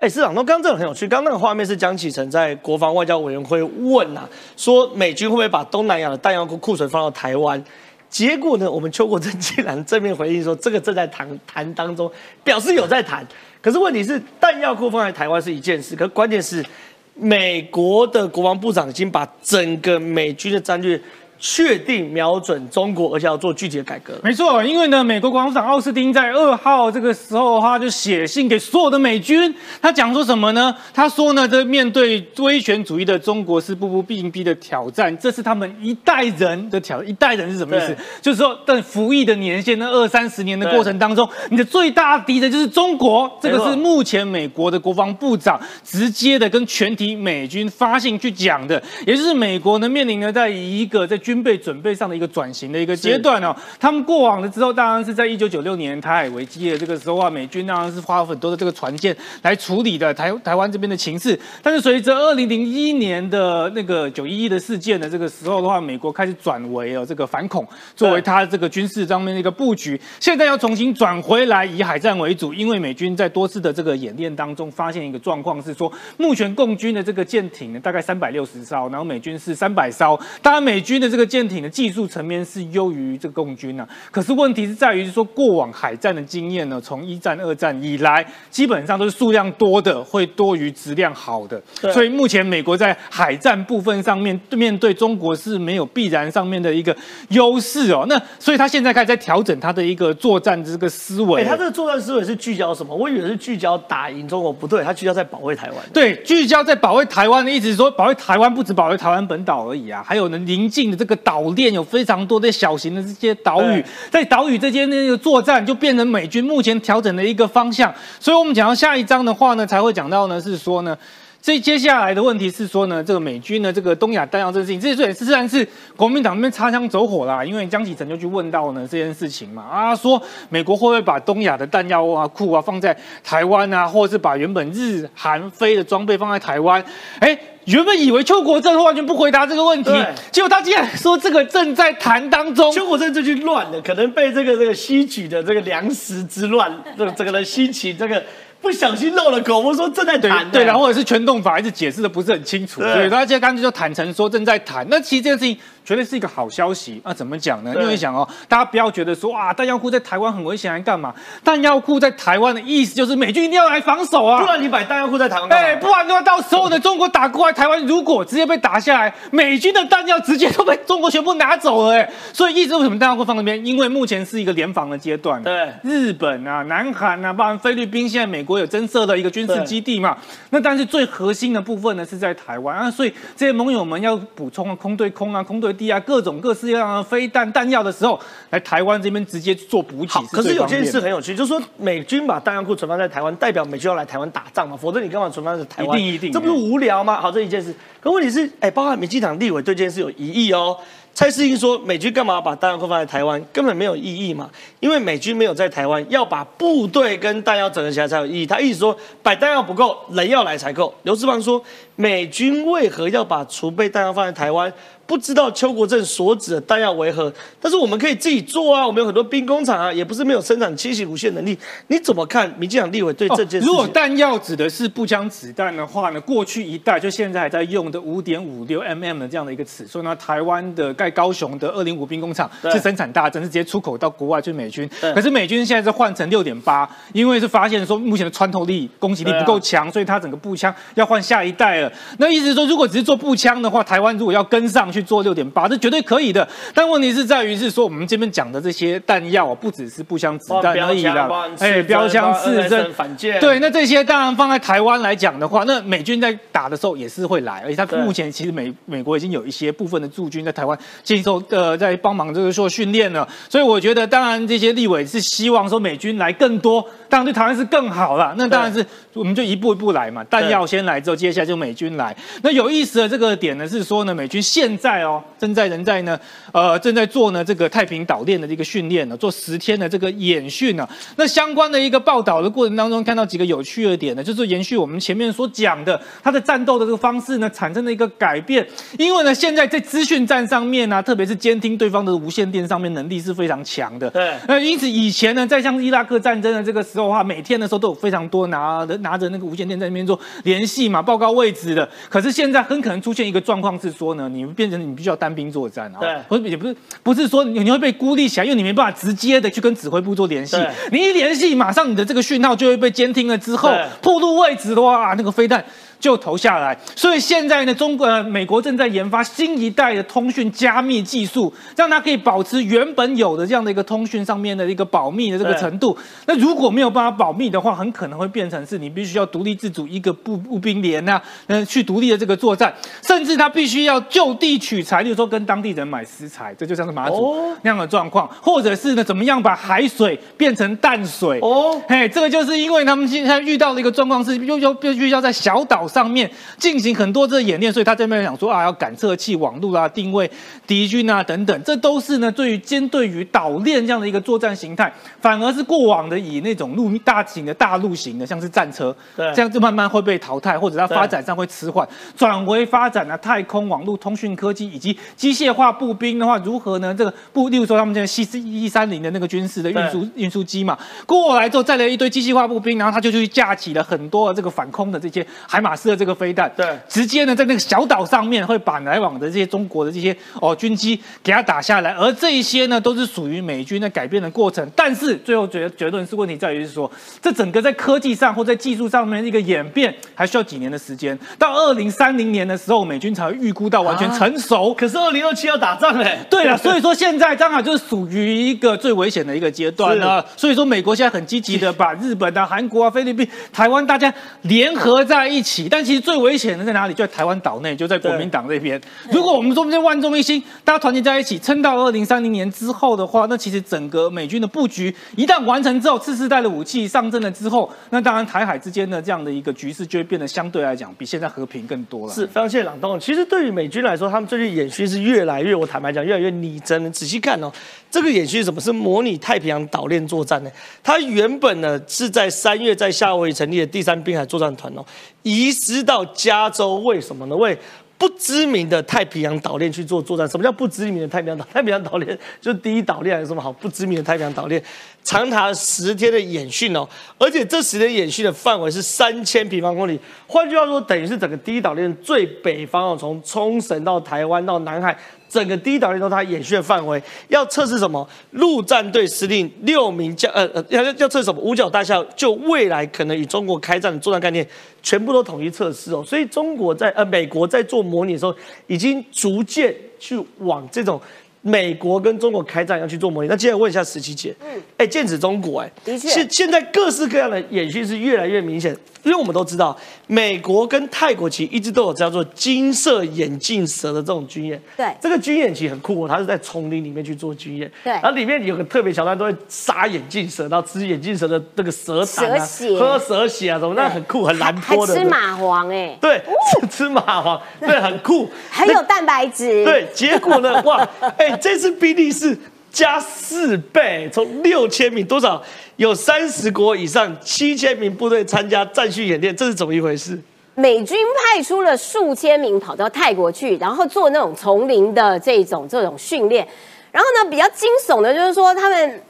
哎，市长，那刚刚这个很有趣。刚刚那个画面是江启臣在国防外交委员会问啊，说美军会不会把东南亚的弹药库库存放到台湾？结果呢，我们邱国正竟然正面回应说，这个正在谈谈当中，表示有在谈。可是问题是，弹药库放在台湾是一件事，可关键是美国的国防部长已经把整个美军的战略。确定瞄准中国，而且要做具体的改革。没错，因为呢，美国国防部长奥斯汀在二号这个时候，他就写信给所有的美军，他讲说什么呢？他说呢，这面对威权主义的中国是步步逼逼的挑战，这是他们一代人的挑。一代人是什么意思？就是说，在服役的年限那二三十年的过程当中，你的最大敌人就是中国。这个是目前美国的国防部长直接的跟全体美军发信去讲的，也就是美国呢面临呢在一个在。军备准备上的一个转型的一个阶段哦，他们过往的之后，当然是在一九九六年台海危机的这个时候啊，美军当然是花了很多的这个船舰来处理的台台湾这边的情势。但是随着二零零一年的那个九一一的事件的这个时候的话，美国开始转为了这个反恐作为它这个军事上面的一个布局，现在要重新转回来以海战为主，因为美军在多次的这个演练当中发现一个状况是说，目前共军的这个舰艇呢大概三百六十艘，然后美军是三百艘，当然美军的这个。个舰艇的技术层面是优于这个共军呢。可是问题是在于说，过往海战的经验呢，从一战、二战以来，基本上都是数量多的会多于质量好的。所以目前美国在海战部分上面，面对中国是没有必然上面的一个优势哦。那所以他现在开始在调整他的一个作战这个思维。哎他这个作战思维是聚焦什么？我以为是聚焦打赢中国，不对，他聚焦在保卫台湾。对，聚焦在保卫台湾的意思是说，保卫台湾不止保卫台湾本岛而已啊，还有呢邻近的这个岛链有非常多的小型的这些岛屿，在岛屿之间那个作战就变成美军目前调整的一个方向。所以我们讲到下一章的话呢，才会讲到呢是说呢。这接下来的问题是说呢，这个美军呢，这个东亚弹药这件事情，这也自然是国民党那边擦枪走火啦。因为江启臣就去问到呢这件事情嘛，啊，说美国会不会把东亚的弹药啊库啊放在台湾啊，或者是把原本日韩飞的装备放在台湾？哎，原本以为邱国正完全不回答这个问题，结果他竟然说这个正在谈当中。邱国正这句乱的，可能被这个这个吸取的这个粮食之乱，这这个人兴起这个。不小心漏了口，我说正在谈，对，然后或者是全动法，还是解释的不是很清楚，所以他现在干脆就坦诚说正在谈。那其实这件事情。绝对是一个好消息那怎么讲呢？因为想哦，大家不要觉得说啊，弹药库在台湾很危险，还干嘛？弹药库在台湾的意思就是美军一定要来防守啊，不然你摆弹药库在台湾，哎，不然的话，到时候呢，中国打过来，台湾如果直接被打下来，美军的弹药直接都被中国全部拿走了，哎，所以意思为什么弹药库放那边？因为目前是一个联防的阶段，对，日本啊、南韩啊，包含菲律宾，现在美国有增设的一个军事基地嘛，那但是最核心的部分呢是在台湾。啊，所以这些盟友们要补充啊，空对空啊，空对地啊，各种各。是要飞弹弹药的时候，来台湾这边直接做补给。可是有件事很有趣，就是说美军把弹药库存放在台湾，代表美军要来台湾打仗嘛？否则你干嘛存放在台湾？一定一定，这不是无聊吗？好，这一件事。可问题是，哎，包含民进党立委对这件事有疑义哦。蔡世英说，美军干嘛把弹药库放在台湾，根本没有意义嘛？因为美军没有在台湾，要把部队跟弹药整合起来才有意义。他意思说，摆弹药不够，人要来才够。刘志邦说，美军为何要把储备弹药放在台湾？不知道邱国正所指的弹药为何，但是我们可以自己做啊，我们有很多兵工厂啊，也不是没有生产清洗无线能力。你怎么看？民进党立委对这件事？如果弹药指的是步枪子弹的话呢？过去一代就现在还在用的五点五六 mm 的这样的一个尺寸呢？台湾的盖高雄的二零五兵工厂是生产大增，是直接出口到国外去美军。可是美军现在是换成六点八，因为是发现说目前的穿透力、攻击力不够强，所以它整个步枪要换下一代了。那意思是说，如果只是做步枪的话，台湾如果要跟上去。做六点八，这绝对可以的。但问题是在于，是说我们这边讲的这些弹药，不只是步枪子弹而已啦。哎，标枪、刺针、反舰，对，那这些当然放在台湾来讲的话，那美军在打的时候也是会来，而且他目前其实美美国已经有一些部分的驻军在台湾接受呃在帮忙就是说训练了。所以我觉得，当然这些立委是希望说美军来更多，当然对台湾是更好了。那当然是我们就一步一步来嘛，弹药先来之后，接下来就美军来。那有意思的这个点呢是说呢，美军现在。在哦，正在人在呢，呃，正在做呢这个太平岛链的这个训练呢，做十天的这个演训呢。那相关的一个报道的过程当中，看到几个有趣的点呢，就是延续我们前面所讲的，它的战斗的这个方式呢，产生了一个改变。因为呢，现在在资讯战上面呢，特别是监听对方的无线电上面能力是非常强的。对。那因此以前呢，在像伊拉克战争的这个时候的话，每天的时候都有非常多拿拿着那个无线电在那边做联系嘛，报告位置的。可是现在很可能出现一个状况是说呢，你们变成。你必须要单兵作战啊，对，不是也不是不是说你你会被孤立起来，因为你没办法直接的去跟指挥部做联系，你一联系，马上你的这个讯号就会被监听了之后，暴露位置的话，那个飞弹。就投下来，所以现在呢，中国、美国正在研发新一代的通讯加密技术，让它可以保持原本有的这样的一个通讯上面的一个保密的这个程度。那如果没有办法保密的话，很可能会变成是你必须要独立自主一个步步兵连啊，嗯，去独立的这个作战，甚至他必须要就地取材，例如说跟当地人买食材，这就像是马祖那样的状况，或者是呢，怎么样把海水变成淡水？哦，嘿，这个就是因为他们现在遇到的一个状况是，又又必须要在小岛。上面进行很多这演练，所以他这边想说啊，要感测器、网络啊、定位敌军啊等等，这都是呢对于针对于岛链这样的一个作战形态，反而是过往的以那种陆大型的大陆型的，像是战车，对，这样就慢慢会被淘汰，或者它发展上会迟缓，转为发展了太空网络通讯科技以及机械化步兵的话，如何呢？这个步，例如说他们现在 C 一三零的那个军事的运输运输机嘛，过来之后再来一堆机械化步兵，然后他就去架起了很多这个反空的这些海马。斯的这个飞弹，对，直接呢在那个小岛上面会把来往的这些中国的这些哦军机给它打下来，而这一些呢都是属于美军的改变的过程。但是最后决结论是问题在于是说，这整个在科技上或在技术上面一个演变，还需要几年的时间。到二零三零年的时候，美军才会预估到完全成熟。可是二零二七要打仗嘞。对了，所以说现在刚好就是属于一个最危险的一个阶段了。所以说美国现在很积极的把日本啊、韩国啊、菲律宾、台湾大家联合在一起。但其实最危险的在哪里？就在台湾岛内，就在国民党这边。如果我们中间万众一心，大家团结在一起，撑到二零三零年之后的话，那其实整个美军的布局一旦完成之后，次世代的武器上阵了之后，那当然台海之间的这样的一个局势就会变得相对来讲比现在和平更多了。是非常谢谢朗东。其实对于美军来说，他们最近演训是越来越，我坦白讲，越来越拟真。仔细看哦，这个演训是什么？是模拟太平洋岛链作战呢？它原本呢是在三月在夏威夷成立的第三滨海作战团哦，移师到加州，为什么呢？为不知名的太平洋岛链去做作战。什么叫不知名的太平洋岛？太平洋岛链就是第一岛链，有什么好不知名的太平洋岛链？长达十天的演训哦，而且这十天演训的范围是三千平方公里。换句话说，等于是整个第一岛链最北方哦，从冲绳到台湾到南海。整个第一岛链都是它演训的范围，要测试什么？陆战队司令六名将，呃呃，要要测什么？五角大校就未来可能与中国开战的作战概念，全部都统一测试哦。所以中国在呃美国在做模拟的时候，已经逐渐去往这种美国跟中国开战要去做模拟。那接下来问一下十七姐，嗯，哎，剑指中国，哎，的确，现现在各式各样的演训是越来越明显。因为我们都知道，美国跟泰国其实一直都有叫做金色眼镜蛇的这种军演。对，这个军演其实很酷哦，它是在丛林里面去做军演。对，然后里面有个特别桥段，都会杀眼镜蛇，然后吃眼镜蛇的那个蛇胆啊，喝蛇血啊什么，那很酷，很蓝脱的。吃蚂蟥哎。对，吃蚂蟥，对，很酷，很有蛋白质。对，结果呢，哇，哎，这次比例是。加四倍，从六千名多少有三十国以上七千名部队参加战训演练，这是怎么一回事？美军派出了数千名跑到泰国去，然后做那种丛林的这种这种训练。然后呢，比较惊悚的就是说，他们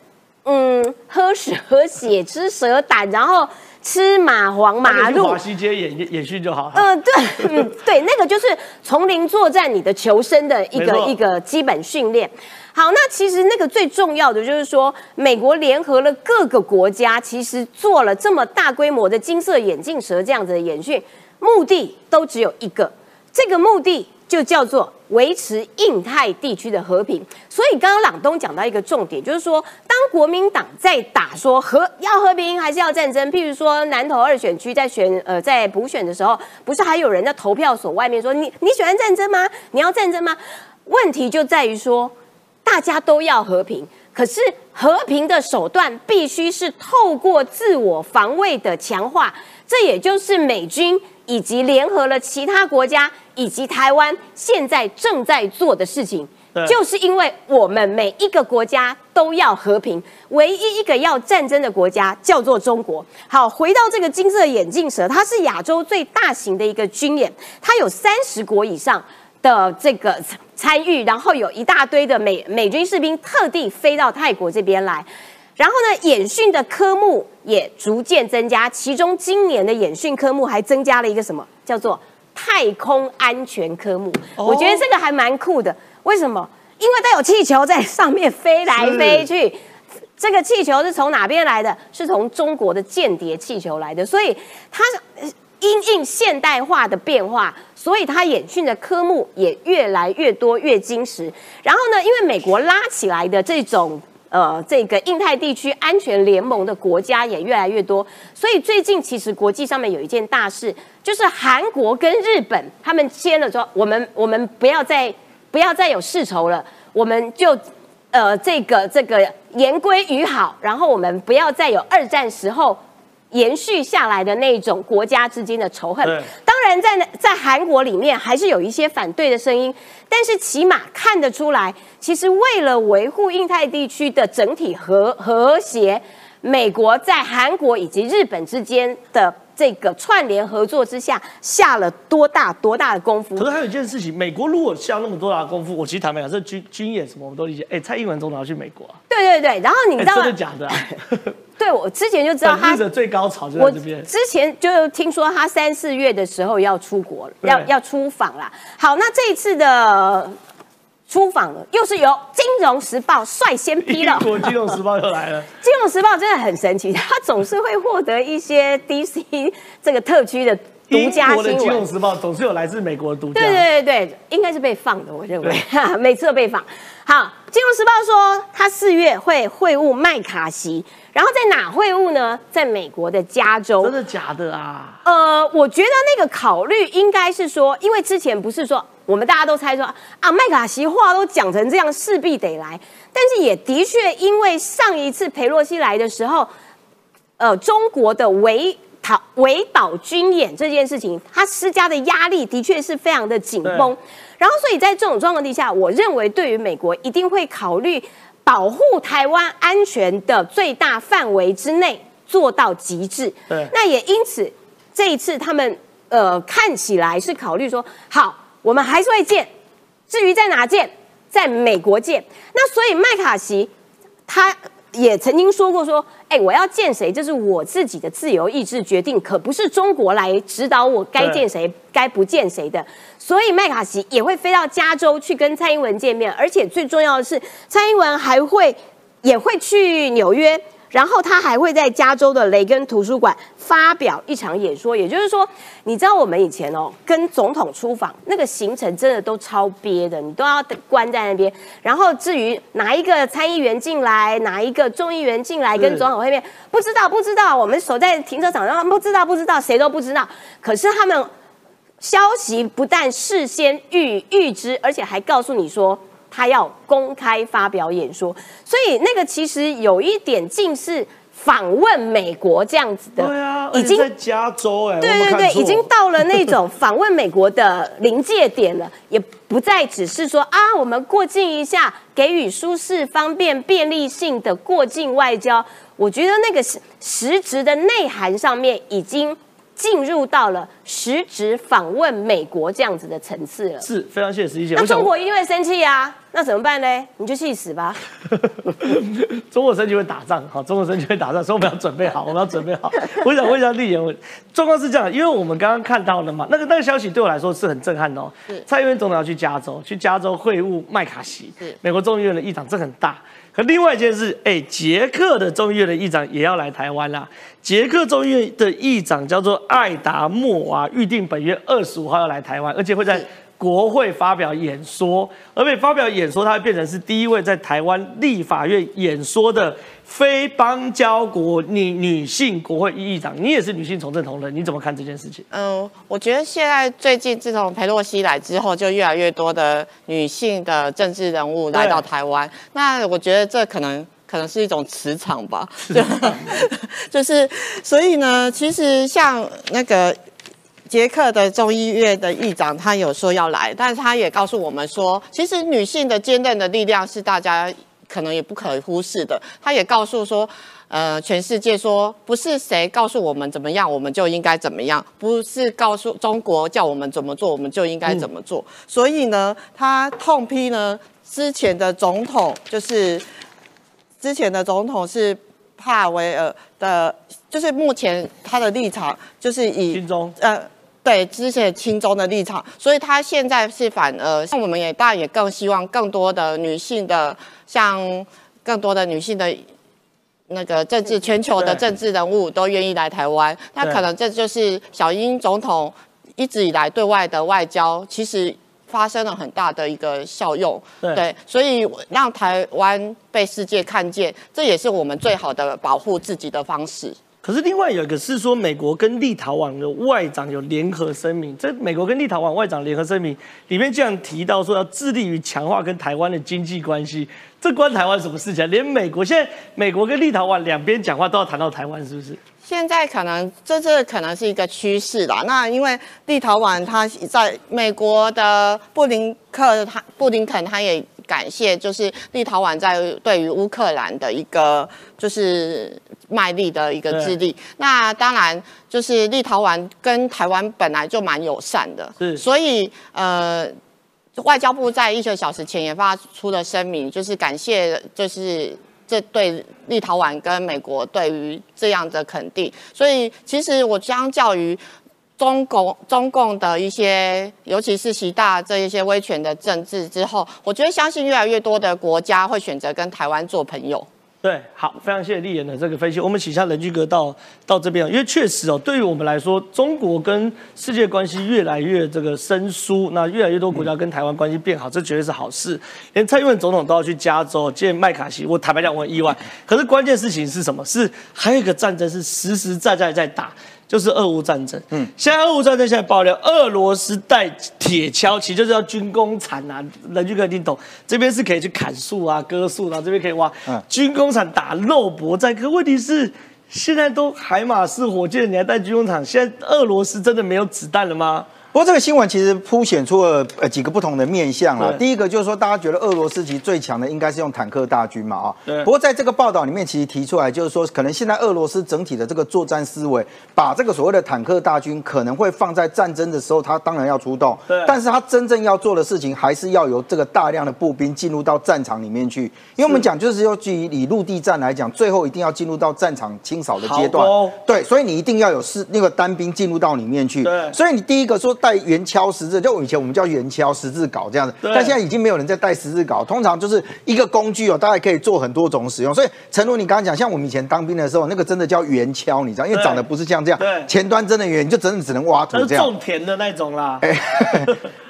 嗯喝蛇血、吃蛇胆，然后吃蚂蟥、马路。华西街演演训就好。嗯，对，嗯对，那个就是丛林作战，你的求生的一个一个基本训练。好，那其实那个最重要的就是说，美国联合了各个国家，其实做了这么大规模的金色眼镜蛇这样子的演训，目的都只有一个，这个目的就叫做维持印太地区的和平。所以刚刚朗东讲到一个重点，就是说，当国民党在打说和要和平还是要战争，譬如说南投二选区在选呃在补选的时候，不是还有人在投票所外面说你你喜欢战争吗？你要战争吗？问题就在于说。大家都要和平，可是和平的手段必须是透过自我防卫的强化，这也就是美军以及联合了其他国家以及台湾现在正在做的事情。就是因为我们每一个国家都要和平，唯一一个要战争的国家叫做中国。好，回到这个金色眼镜蛇，它是亚洲最大型的一个军演，它有三十国以上。的这个参与，然后有一大堆的美美军士兵特地飞到泰国这边来，然后呢，演训的科目也逐渐增加，其中今年的演训科目还增加了一个什么，叫做太空安全科目。我觉得这个还蛮酷的，为什么？因为它有气球在上面飞来飞去，这个气球是从哪边来的？是从中国的间谍气球来的，所以它因应现代化的变化。所以它演训的科目也越来越多，越精实。然后呢，因为美国拉起来的这种呃这个印太地区安全联盟的国家也越来越多，所以最近其实国际上面有一件大事，就是韩国跟日本他们签了说，我们我们不要再不要再有世仇了，我们就呃这个这个言归于好，然后我们不要再有二战时候。延续下来的那种国家之间的仇恨，当然在在韩国里面还是有一些反对的声音，但是起码看得出来，其实为了维护印太地区的整体和和谐，美国在韩国以及日本之间的这个串联合作之下，下了多大多大的功夫。可是还有一件事情，美国如果下那么多大的功夫，我其实坦白讲，这军军演什么我们都理解。哎，蔡英文总统要去美国啊？对对对，然后你知道真的假的？对我之前就知道他 的最高潮就我在这边。之前就听说他三四月的时候要出国要要出访啦。好，那这一次的出访了，又是由《金融时报》率先披露。英国金融时报又来了，《金融时报》真的很神奇，它总是会获得一些 DC 这个特区的独家新国的金融闻。时报总是有来自美国的独家。对对对对，应该是被放的，我认为每次都被放。好，《金融时报》说他四月会会晤麦卡锡，然后在哪会晤呢？在美国的加州。真的假的啊？呃，我觉得那个考虑应该是说，因为之前不是说我们大家都猜说啊，麦卡锡话都讲成这样，势必得来。但是也的确，因为上一次裴洛西来的时候，呃，中国的围讨围岛军演这件事情，他施加的压力的确是非常的紧绷。然后，所以在这种状况底下，我认为对于美国一定会考虑保护台湾安全的最大范围之内做到极致。对那也因此这一次他们呃看起来是考虑说，好，我们还是会见，至于在哪见，在美国见。那所以麦卡锡他也曾经说过说，哎、我要见谁，这是我自己的自由意志决定，可不是中国来指导我该见谁，该不见谁的。所以麦卡锡也会飞到加州去跟蔡英文见面，而且最重要的是，蔡英文还会也会去纽约。然后他还会在加州的雷根图书馆发表一场演说，也就是说，你知道我们以前哦跟总统出访那个行程真的都超憋的，你都要关在那边。然后至于哪一个参议员进来，哪一个众议员进来跟总统会面，不知道不知道，我们守在停车场上不知道不知道，谁都不知道。可是他们消息不但事先预预知，而且还告诉你说。他要公开发表演说，所以那个其实有一点近似访问美国这样子的，对啊，已经在加州哎、对对对，已经到了那种 访问美国的临界点了，也不再只是说啊，我们过境一下，给予舒适、方便、便利性的过境外交。我觉得那个实实质的内涵上面已经进入到了实质访问美国这样子的层次了。是非常现实一些。那中国一定会生气啊，那怎么办呢？你就去死吧！中国生气会打仗，好，中国生气会打仗，所以我们要准备好，我们要准备好。我想问一下丽妍，我状况是这样，因为我们刚刚看到了嘛，那个那个消息对我来说是很震撼的哦。蔡英文总统要去加州，去加州会晤麦卡锡，美国众议院的议长，这很大。可另外一件事，哎，捷克的众议院的议长也要来台湾啦。捷克众议院的议长叫做艾达莫娃，预定本月二十五号要来台湾，而且会在国会发表演说，而且发表演说，他会变成是第一位在台湾立法院演说的非邦交国女女性国会议长。你也是女性从政同仁，你怎么看这件事情？嗯，我觉得现在最近自从裴洛西来之后，就越来越多的女性的政治人物来到台湾。那我觉得这可能可能是一种磁场吧，就 就是所以呢，其实像那个。捷克的众议院的议长，他有说要来，但是他也告诉我们说，其实女性的坚韧的力量是大家可能也不可忽视的。他也告诉说，呃，全世界说不是谁告诉我们怎么样，我们就应该怎么样；不是告诉中国叫我们怎么做，我们就应该怎么做。所以呢，他痛批呢之前的总统，就是之前的总统是帕维尔的，就是目前他的立场就是以军中呃。对之前亲中的立场，所以他现在是反而，像我们也当然也更希望更多的女性的，像更多的女性的那个政治全球的政治人物都愿意来台湾，那可能这就是小英总统一直以来对外的外交，其实发生了很大的一个效用。对所以让台湾被世界看见，这也是我们最好的保护自己的方式。可是另外有一个是说，美国跟立陶宛的外长有联合声明，这美国跟立陶宛外长联合声明里面竟然提到说要致力于强化跟台湾的经济关系，这关台湾什么事情啊？连美国现在美国跟立陶宛两边讲话都要谈到台湾，是不是？现在可能这这可能是一个趋势啦。那因为立陶宛他在美国的布林克他布林肯他也感谢，就是立陶宛在对于乌克兰的一个就是卖力的一个致力。那当然就是立陶宛跟台湾本来就蛮友善的，是所以呃。外交部在一个小时前也发出了声明，就是感谢，就是这对立陶宛跟美国对于这样的肯定，所以其实我相较于中共中共的一些，尤其是习大这一些威权的政治之后，我觉得相信越来越多的国家会选择跟台湾做朋友。对，好，非常谢谢丽妍的这个分析。我们请下人居哥到到这边，因为确实哦，对于我们来说，中国跟世界关系越来越这个生疏，那越来越多国家跟台湾关系变好，这绝对是好事。连蔡英文总统都要去加州见麦卡锡，我坦白讲我很意外。可是关键事情是什么？是还有一个战争是实实在在在打。就是俄乌战争，嗯，现在俄乌战争现在爆料，俄罗斯带铁锹，其实就是要军工铲啊，人就可以听懂，这边是可以去砍树啊、割树啊，这边可以挖，军工厂打肉搏战，可问题是现在都海马式火箭，你还带军工厂，现在俄罗斯真的没有子弹了吗？不过这个新闻其实凸显出了呃几个不同的面向了。第一个就是说，大家觉得俄罗斯其实最强的应该是用坦克大军嘛啊。对。不过在这个报道里面，其实提出来就是说，可能现在俄罗斯整体的这个作战思维，把这个所谓的坦克大军可能会放在战争的时候，他当然要出动。对。但是他真正要做的事情，还是要由这个大量的步兵进入到战场里面去。因为我们讲就是要，基于以陆地战来讲，最后一定要进入到战场清扫的阶段。对。所以你一定要有是那个单兵进入到里面去。对。所以你第一个说。带圆锹十字，就以前我们叫圆锹十字镐这样子，但现在已经没有人在带十字镐，通常就是一个工具哦，大概可以做很多种使用。所以陈如你刚刚讲，像我们以前当兵的时候，那个真的叫圆锹，你知道，因为长得不是像这样，前端真的圆，就真的只能挖土这样，种田的那种啦。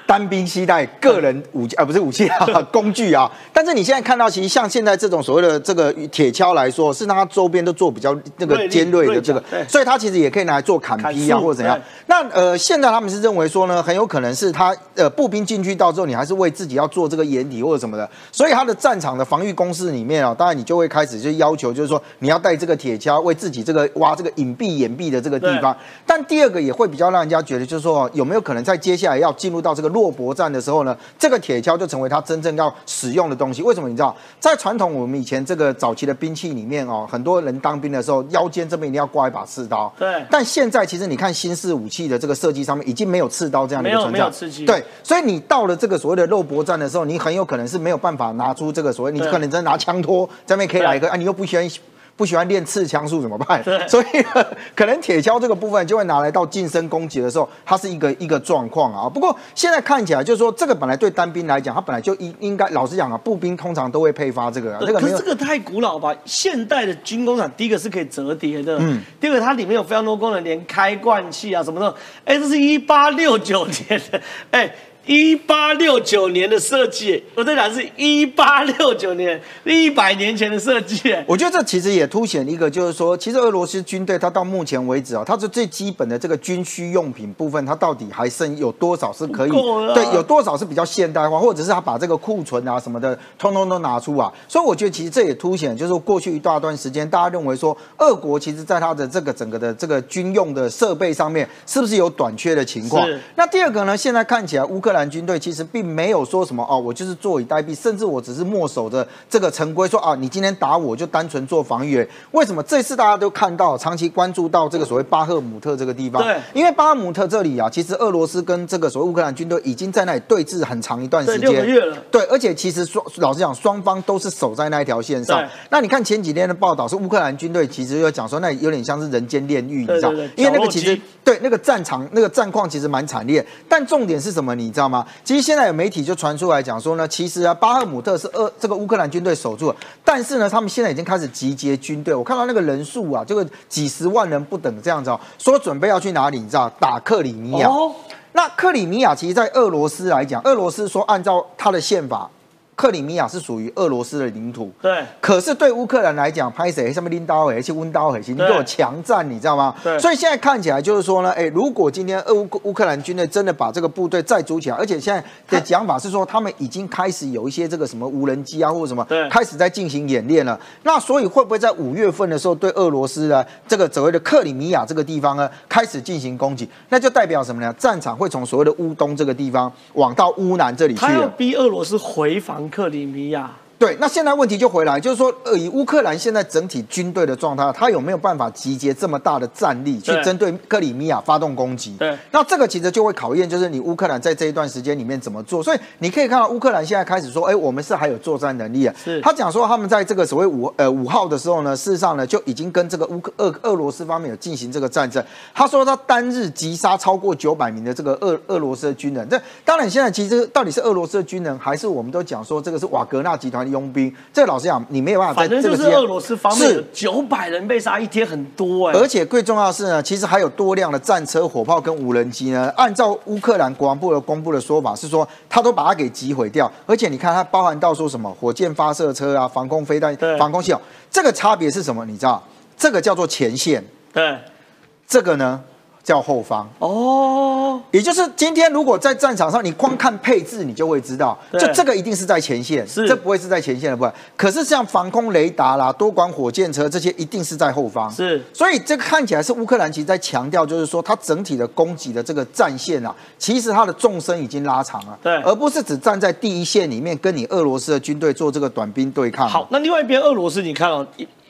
单兵携带个人武器啊，不是武器啊，工具啊。但是你现在看到，其实像现在这种所谓的这个铁锹来说，是它周边都做比较那个尖锐的这个，所以它其实也可以拿来做砍劈啊，或者怎样。那呃，现在他们是认为说呢，很有可能是他呃步兵进去到之后，你还是为自己要做这个掩体或者什么的，所以他的战场的防御工事里面啊，当然你就会开始就要求，就是说你要带这个铁锹为自己这个挖这个隐蔽掩蔽的这个地方。但第二个也会比较让人家觉得，就是说有没有可能在接下来要进入到这个落搏战的时候呢，这个铁锹就成为他真正要使用的东西。为什么你知道？在传统我们以前这个早期的兵器里面哦，很多人当兵的时候腰间这边一定要挂一把刺刀。对。但现在其实你看新式武器。的这个设计上面已经没有刺刀这样的一个存在，对，所以你到了这个所谓的肉搏战的时候，你很有可能是没有办法拿出这个所谓，你可能真拿枪托这边可以来一个，啊，你又不喜欢。不喜欢练刺枪术怎么办？所以可能铁锹这个部分就会拿来到近身攻击的时候，它是一个一个状况啊。不过现在看起来就是说，这个本来对单兵来讲，它本来就应应该老实讲啊，步兵通常都会配发这个。这个可是这个太古老吧？现代的军工厂，第一个是可以折叠的，嗯，第二个它里面有非常多功能，连开罐器啊什么的。哎，这是一八六九年的，哎。一八六九年的设计，我在讲是一八六九年，一百年前的设计。我觉得这其实也凸显一个，就是说，其实俄罗斯军队它到目前为止啊，它是最基本的这个军需用品部分，它到底还剩有多少是可以？对，有多少是比较现代化，或者是它把这个库存啊什么的，通通都拿出啊。所以我觉得其实这也凸显，就是过去一大段时间，大家认为说，俄国其实在它的这个整个的这个军用的设备上面，是不是有短缺的情况？那第二个呢，现在看起来乌克乌克兰军队其实并没有说什么哦，我就是坐以待毙，甚至我只是默守着这个城规，说啊，你今天打我就单纯做防御。为什么这次大家都看到，长期关注到这个所谓巴赫姆特这个地方？对，因为巴赫姆特这里啊，其实俄罗斯跟这个所谓乌克兰军队已经在那里对峙很长一段时间。对，而且其实双老实讲，双方都是守在那一条线上。那你看前几天的报道，是乌克兰军队其实又讲说，那有点像是人间炼狱，你知道？因为那个其实对那个战场那个战况其实蛮惨烈。但重点是什么？你知道？知道吗？其实现在有媒体就传出来讲说呢，其实啊，巴赫姆特是俄这个乌克兰军队守住了，但是呢，他们现在已经开始集结军队。我看到那个人数啊，这个几十万人不等这样子哦，说准备要去哪里？你知道？打克里米亚。那克里米亚其实，在俄罗斯来讲，俄罗斯说按照他的宪法。克里米亚是属于俄罗斯的领土，对。可是对乌克兰来讲，拍谁上面拎刀而且温刀很行，你给我强战，你知道吗？对。所以现在看起来就是说呢，哎，如果今天俄乌乌克兰军队真的把这个部队再组起来，而且现在的讲法是说，他们已经开始有一些这个什么无人机啊或者什么，对，开始在进行演练了。那所以会不会在五月份的时候对俄罗斯呢这个所谓的克里米亚这个地方呢开始进行攻击？那就代表什么呢？战场会从所谓的乌东这个地方往到乌南这里去，他要逼俄罗斯回防克里米亚。对，那现在问题就回来，就是说，呃，以乌克兰现在整体军队的状态，他有没有办法集结这么大的战力去针对克里米亚发动攻击？对，那这个其实就会考验，就是你乌克兰在这一段时间里面怎么做。所以你可以看到乌克兰现在开始说，哎，我们是还有作战能力啊。是，他讲说他们在这个所谓五呃五号的时候呢，事实上呢就已经跟这个乌克俄俄罗斯方面有进行这个战争。他说他单日击杀超过九百名的这个俄俄罗斯的军人。这当然现在其实到底是俄罗斯的军人，还是我们都讲说这个是瓦格纳集团的佣兵？这。老实讲，你没有办法。反正就是俄罗斯方面九百人被杀一天很多哎，而且最重要的是呢，其实还有多辆的战车、火炮跟无人机呢。按照乌克兰国防部的公布的说法是说，他都把它给击毁掉。而且你看，它包含到说什么火箭发射车啊、防空飞弹、防空系统，这个差别是什么？你知道？这个叫做前线。对，这个呢？叫后方哦，也就是今天如果在战场上，你光看配置，你就会知道，就这个一定是在前线，这不会是在前线的部分。可是像防空雷达啦、多管火箭车这些，一定是在后方。是，所以这个看起来是乌克兰其实在强调，就是说它整体的攻击的这个战线啊，其实它的纵深已经拉长了，对，而不是只站在第一线里面跟你俄罗斯的军队做这个短兵对抗。好，那另外一边俄罗斯，你看哦，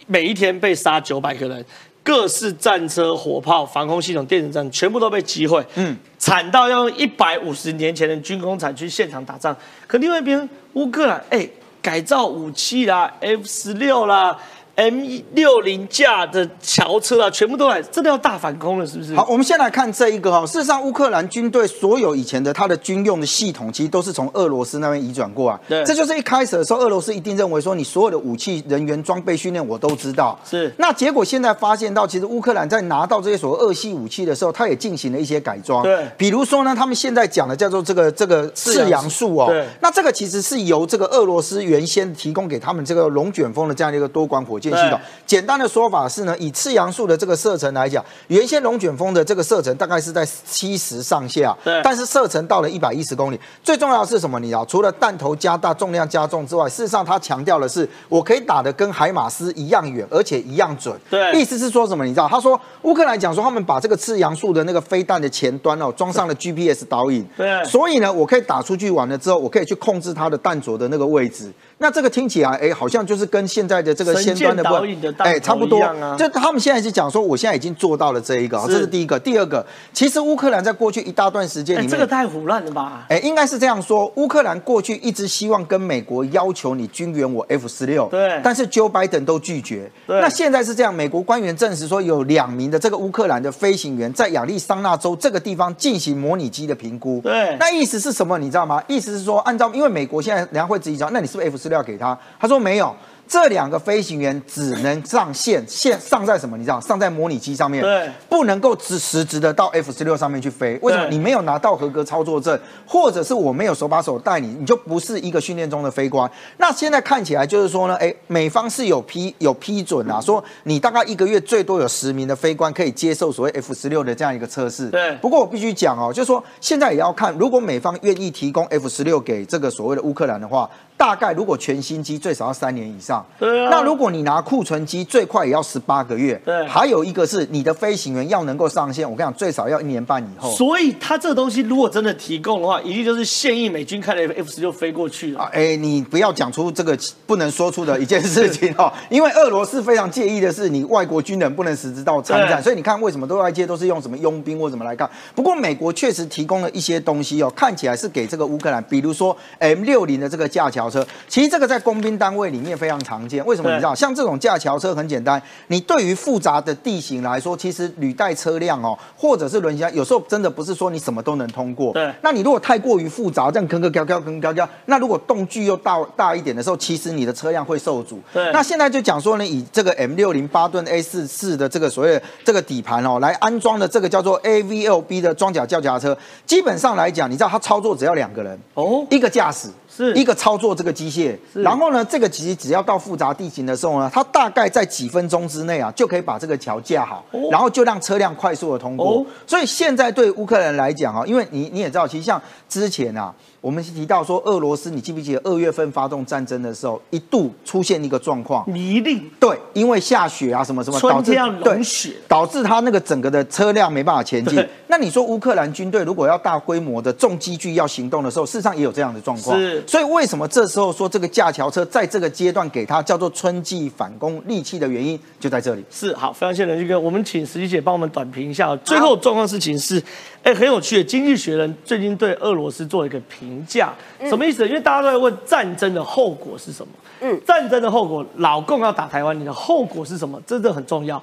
每一天被杀九百个人。各式战车、火炮、防空系统、电子战全部都被击毁，嗯，惨到要用一百五十年前的军工厂去现场打仗。可另外一边，乌克兰哎，改造武器啦，F 十六啦。M 六零架的桥车啊，全部都来，真的要大反攻了，是不是？好，我们先来看这一个哈。事实上，乌克兰军队所有以前的它的军用的系统，其实都是从俄罗斯那边移转过来。对，这就是一开始的时候，俄罗斯一定认为说，你所有的武器、人员、装备、训练，我都知道。是。那结果现在发现到，其实乌克兰在拿到这些所谓二系武器的时候，它也进行了一些改装。对。比如说呢，他们现在讲的叫做这个这个四阳树哦。对。那这个其实是由这个俄罗斯原先提供给他们这个龙卷风的这样的一个多管火箭系统。简单的说法是呢，以次阳素的这个射程来讲，原先龙卷风的这个射程大概是在七十上下，对。但是射程到了一百一十公里。最重要的是什么？你知道，除了弹头加大、重量加重之外，事实上他强调的是，我可以打的跟海马斯一样远，而且一样准。对。意思是说什么？你知道，他说乌克兰讲说，他们把这个次阳素的那个飞弹的前端哦，装上了 GPS 导引。对。所以呢，我可以打出去完了之后，我可以去控制它的弹着的那个位置。那这个听起来，哎，好像就是跟现在的这个先端的不，哎，差不多。就他们现在是讲说，我现在已经做到了这一个，这是第一个。第二个，其实乌克兰在过去一大段时间里面，这个太胡乱了吧？哎，应该是这样说，乌克兰过去一直希望跟美国要求你军援我 F 十六，对，但是 Joe Biden 都拒绝。对，那现在是这样，美国官员证实说，有两名的这个乌克兰的飞行员在亚利桑那州这个地方进行模拟机的评估。对，那意思是什么？你知道吗？意思是说，按照因为美国现在人家会质疑说，那你是不是 F 十六要给他？他。说没有。这两个飞行员只能上线，线上在什么？你知道，上在模拟机上面，对，不能够直实质的到 F 十六上面去飞。为什么？你没有拿到合格操作证，或者是我没有手把手带你，你就不是一个训练中的飞官。那现在看起来就是说呢，哎，美方是有批有批准啊，说你大概一个月最多有十名的飞官可以接受所谓 F 十六的这样一个测试。对。不过我必须讲哦，就是说现在也要看，如果美方愿意提供 F 十六给这个所谓的乌克兰的话，大概如果全新机最少要三年以上。对啊。那如果你拿库存机，最快也要十八个月。对，还有一个是你的飞行员要能够上线，我跟你讲，最少要一年半以后。所以它这个东西如果真的提供的话，一定就是现役美军开的 F 十六飞过去了。哎，你不要讲出这个不能说出的一件事情哦，因为俄罗斯非常介意的是你外国军人不能实质到参战，所以你看为什么对外界都是用什么佣兵或什么来干。不过美国确实提供了一些东西哦，看起来是给这个乌克兰，比如说 M 六零的这个架桥车，其实这个在工兵单位里面非常常见。为什么你知道？像这种架桥车很简单，你对于复杂的地形来说，其实履带车辆哦，或者是轮下，有时候真的不是说你什么都能通过。对，那你如果太过于复杂，这样坑坑高高坑高高，那如果动距又大大一点的时候，其实你的车辆会受阻。对，那现在就讲说呢，以这个 M 六零八吨 A 四四的这个所谓的这个底盘哦，来安装的这个叫做 AVLB 的装甲轿架车，基本上来讲，你知道它操作只要两个人哦，一个驾驶。是一个操作这个机械，然后呢，这个其实只要到复杂地形的时候呢，它大概在几分钟之内啊，就可以把这个桥架好，然后就让车辆快速的通过。所以现在对乌克兰来讲啊，因为你你也知道，其实像之前啊。我们提到说，俄罗斯，你记不记得二月份发动战争的时候，一度出现一个状况，泥泞。对，因为下雪啊，什么什么，导致融雪，导致他那个整个的车辆没办法前进。那你说乌克兰军队如果要大规模的重机具要行动的时候，事实上也有这样的状况。是。所以为什么这时候说这个架桥车在这个阶段给它叫做春季反攻利器的原因就在这里。是，好，非常谢谢任旭哥，我们请实习姐帮我们短评一下最后状况事情是。哎，很有趣的，《经济学人》最近对俄罗斯做了一个评价，什么意思？因为大家都在问战争的后果是什么？嗯，战争的后果，老共要打台湾，你的后果是什么？真的很重要。《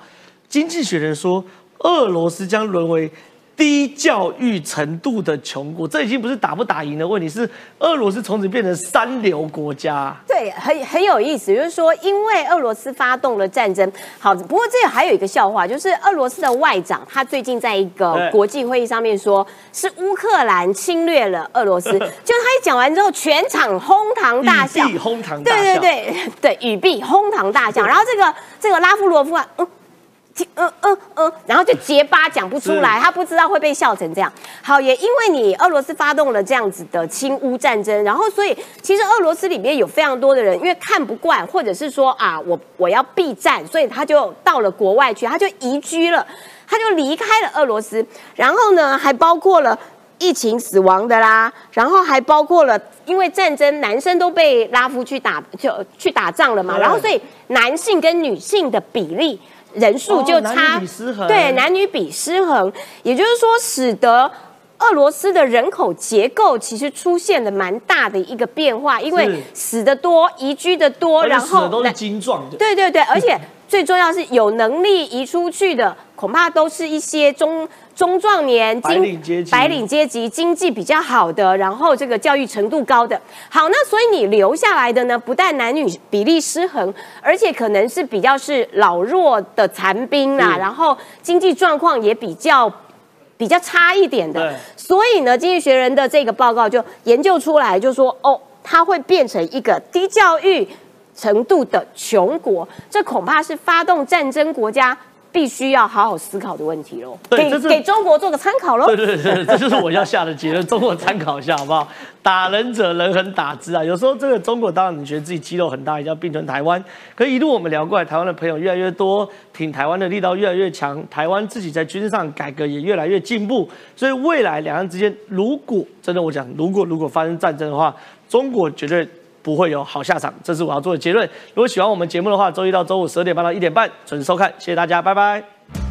经济学人》说，俄罗斯将沦为。低教育程度的穷国，这已经不是打不打赢的问题，是俄罗斯从此变成三流国家。对，很很有意思，就是说，因为俄罗斯发动了战争。好，不过这还有一个笑话，就是俄罗斯的外长他最近在一个国际会议上面说，是乌克兰侵略了俄罗斯。就他一讲完之后，全场哄堂大笑，哄堂大笑。对对对对，语毕，哄堂大笑。然后这个这个拉夫罗夫啊，嗯。嗯嗯嗯，然后就结巴讲不出来，他不知道会被笑成这样。好，也因为你俄罗斯发动了这样子的侵乌战争，然后所以其实俄罗斯里面有非常多的人，因为看不惯，或者是说啊，我我要避战，所以他就到了国外去，他就移居了，他就离开了俄罗斯。然后呢，还包括了疫情死亡的啦，然后还包括了因为战争，男生都被拉夫去打就去打仗了嘛，然后所以男性跟女性的比例。人数就差，对男女比失衡，也就是说，使得俄罗斯的人口结构其实出现了蛮大的一个变化，因为死的多，移居的多，然后都是精壮的，对对对，而且最重要是有能力移出去的，恐怕都是一些中。中壮年、白领阶级、白领阶级经济比较好的，然后这个教育程度高的，好，那所以你留下来的呢，不但男女比例失衡，而且可能是比较是老弱的残兵啦，然后经济状况也比较比较差一点的。所以呢，经济学人的这个报告就研究出来，就说哦，它会变成一个低教育程度的穷国，这恐怕是发动战争国家。必须要好好思考的问题喽，给给中国做个参考喽。对对对，这就是我要下的结论，中国参考一下好不好？打人者人很打之啊，有时候这个中国当然你觉得自己肌肉很大，也要并吞台湾。可一路我们聊过来，台湾的朋友越来越多，挺台湾的力道越来越强，台湾自己在军事上改革也越来越进步。所以未来两岸之间，如果真的我讲，如果如果发生战争的话，中国绝对。不会有好下场，这是我要做的结论。如果喜欢我们节目的话，周一到周五十二点半到一点半准时收看，谢谢大家，拜拜。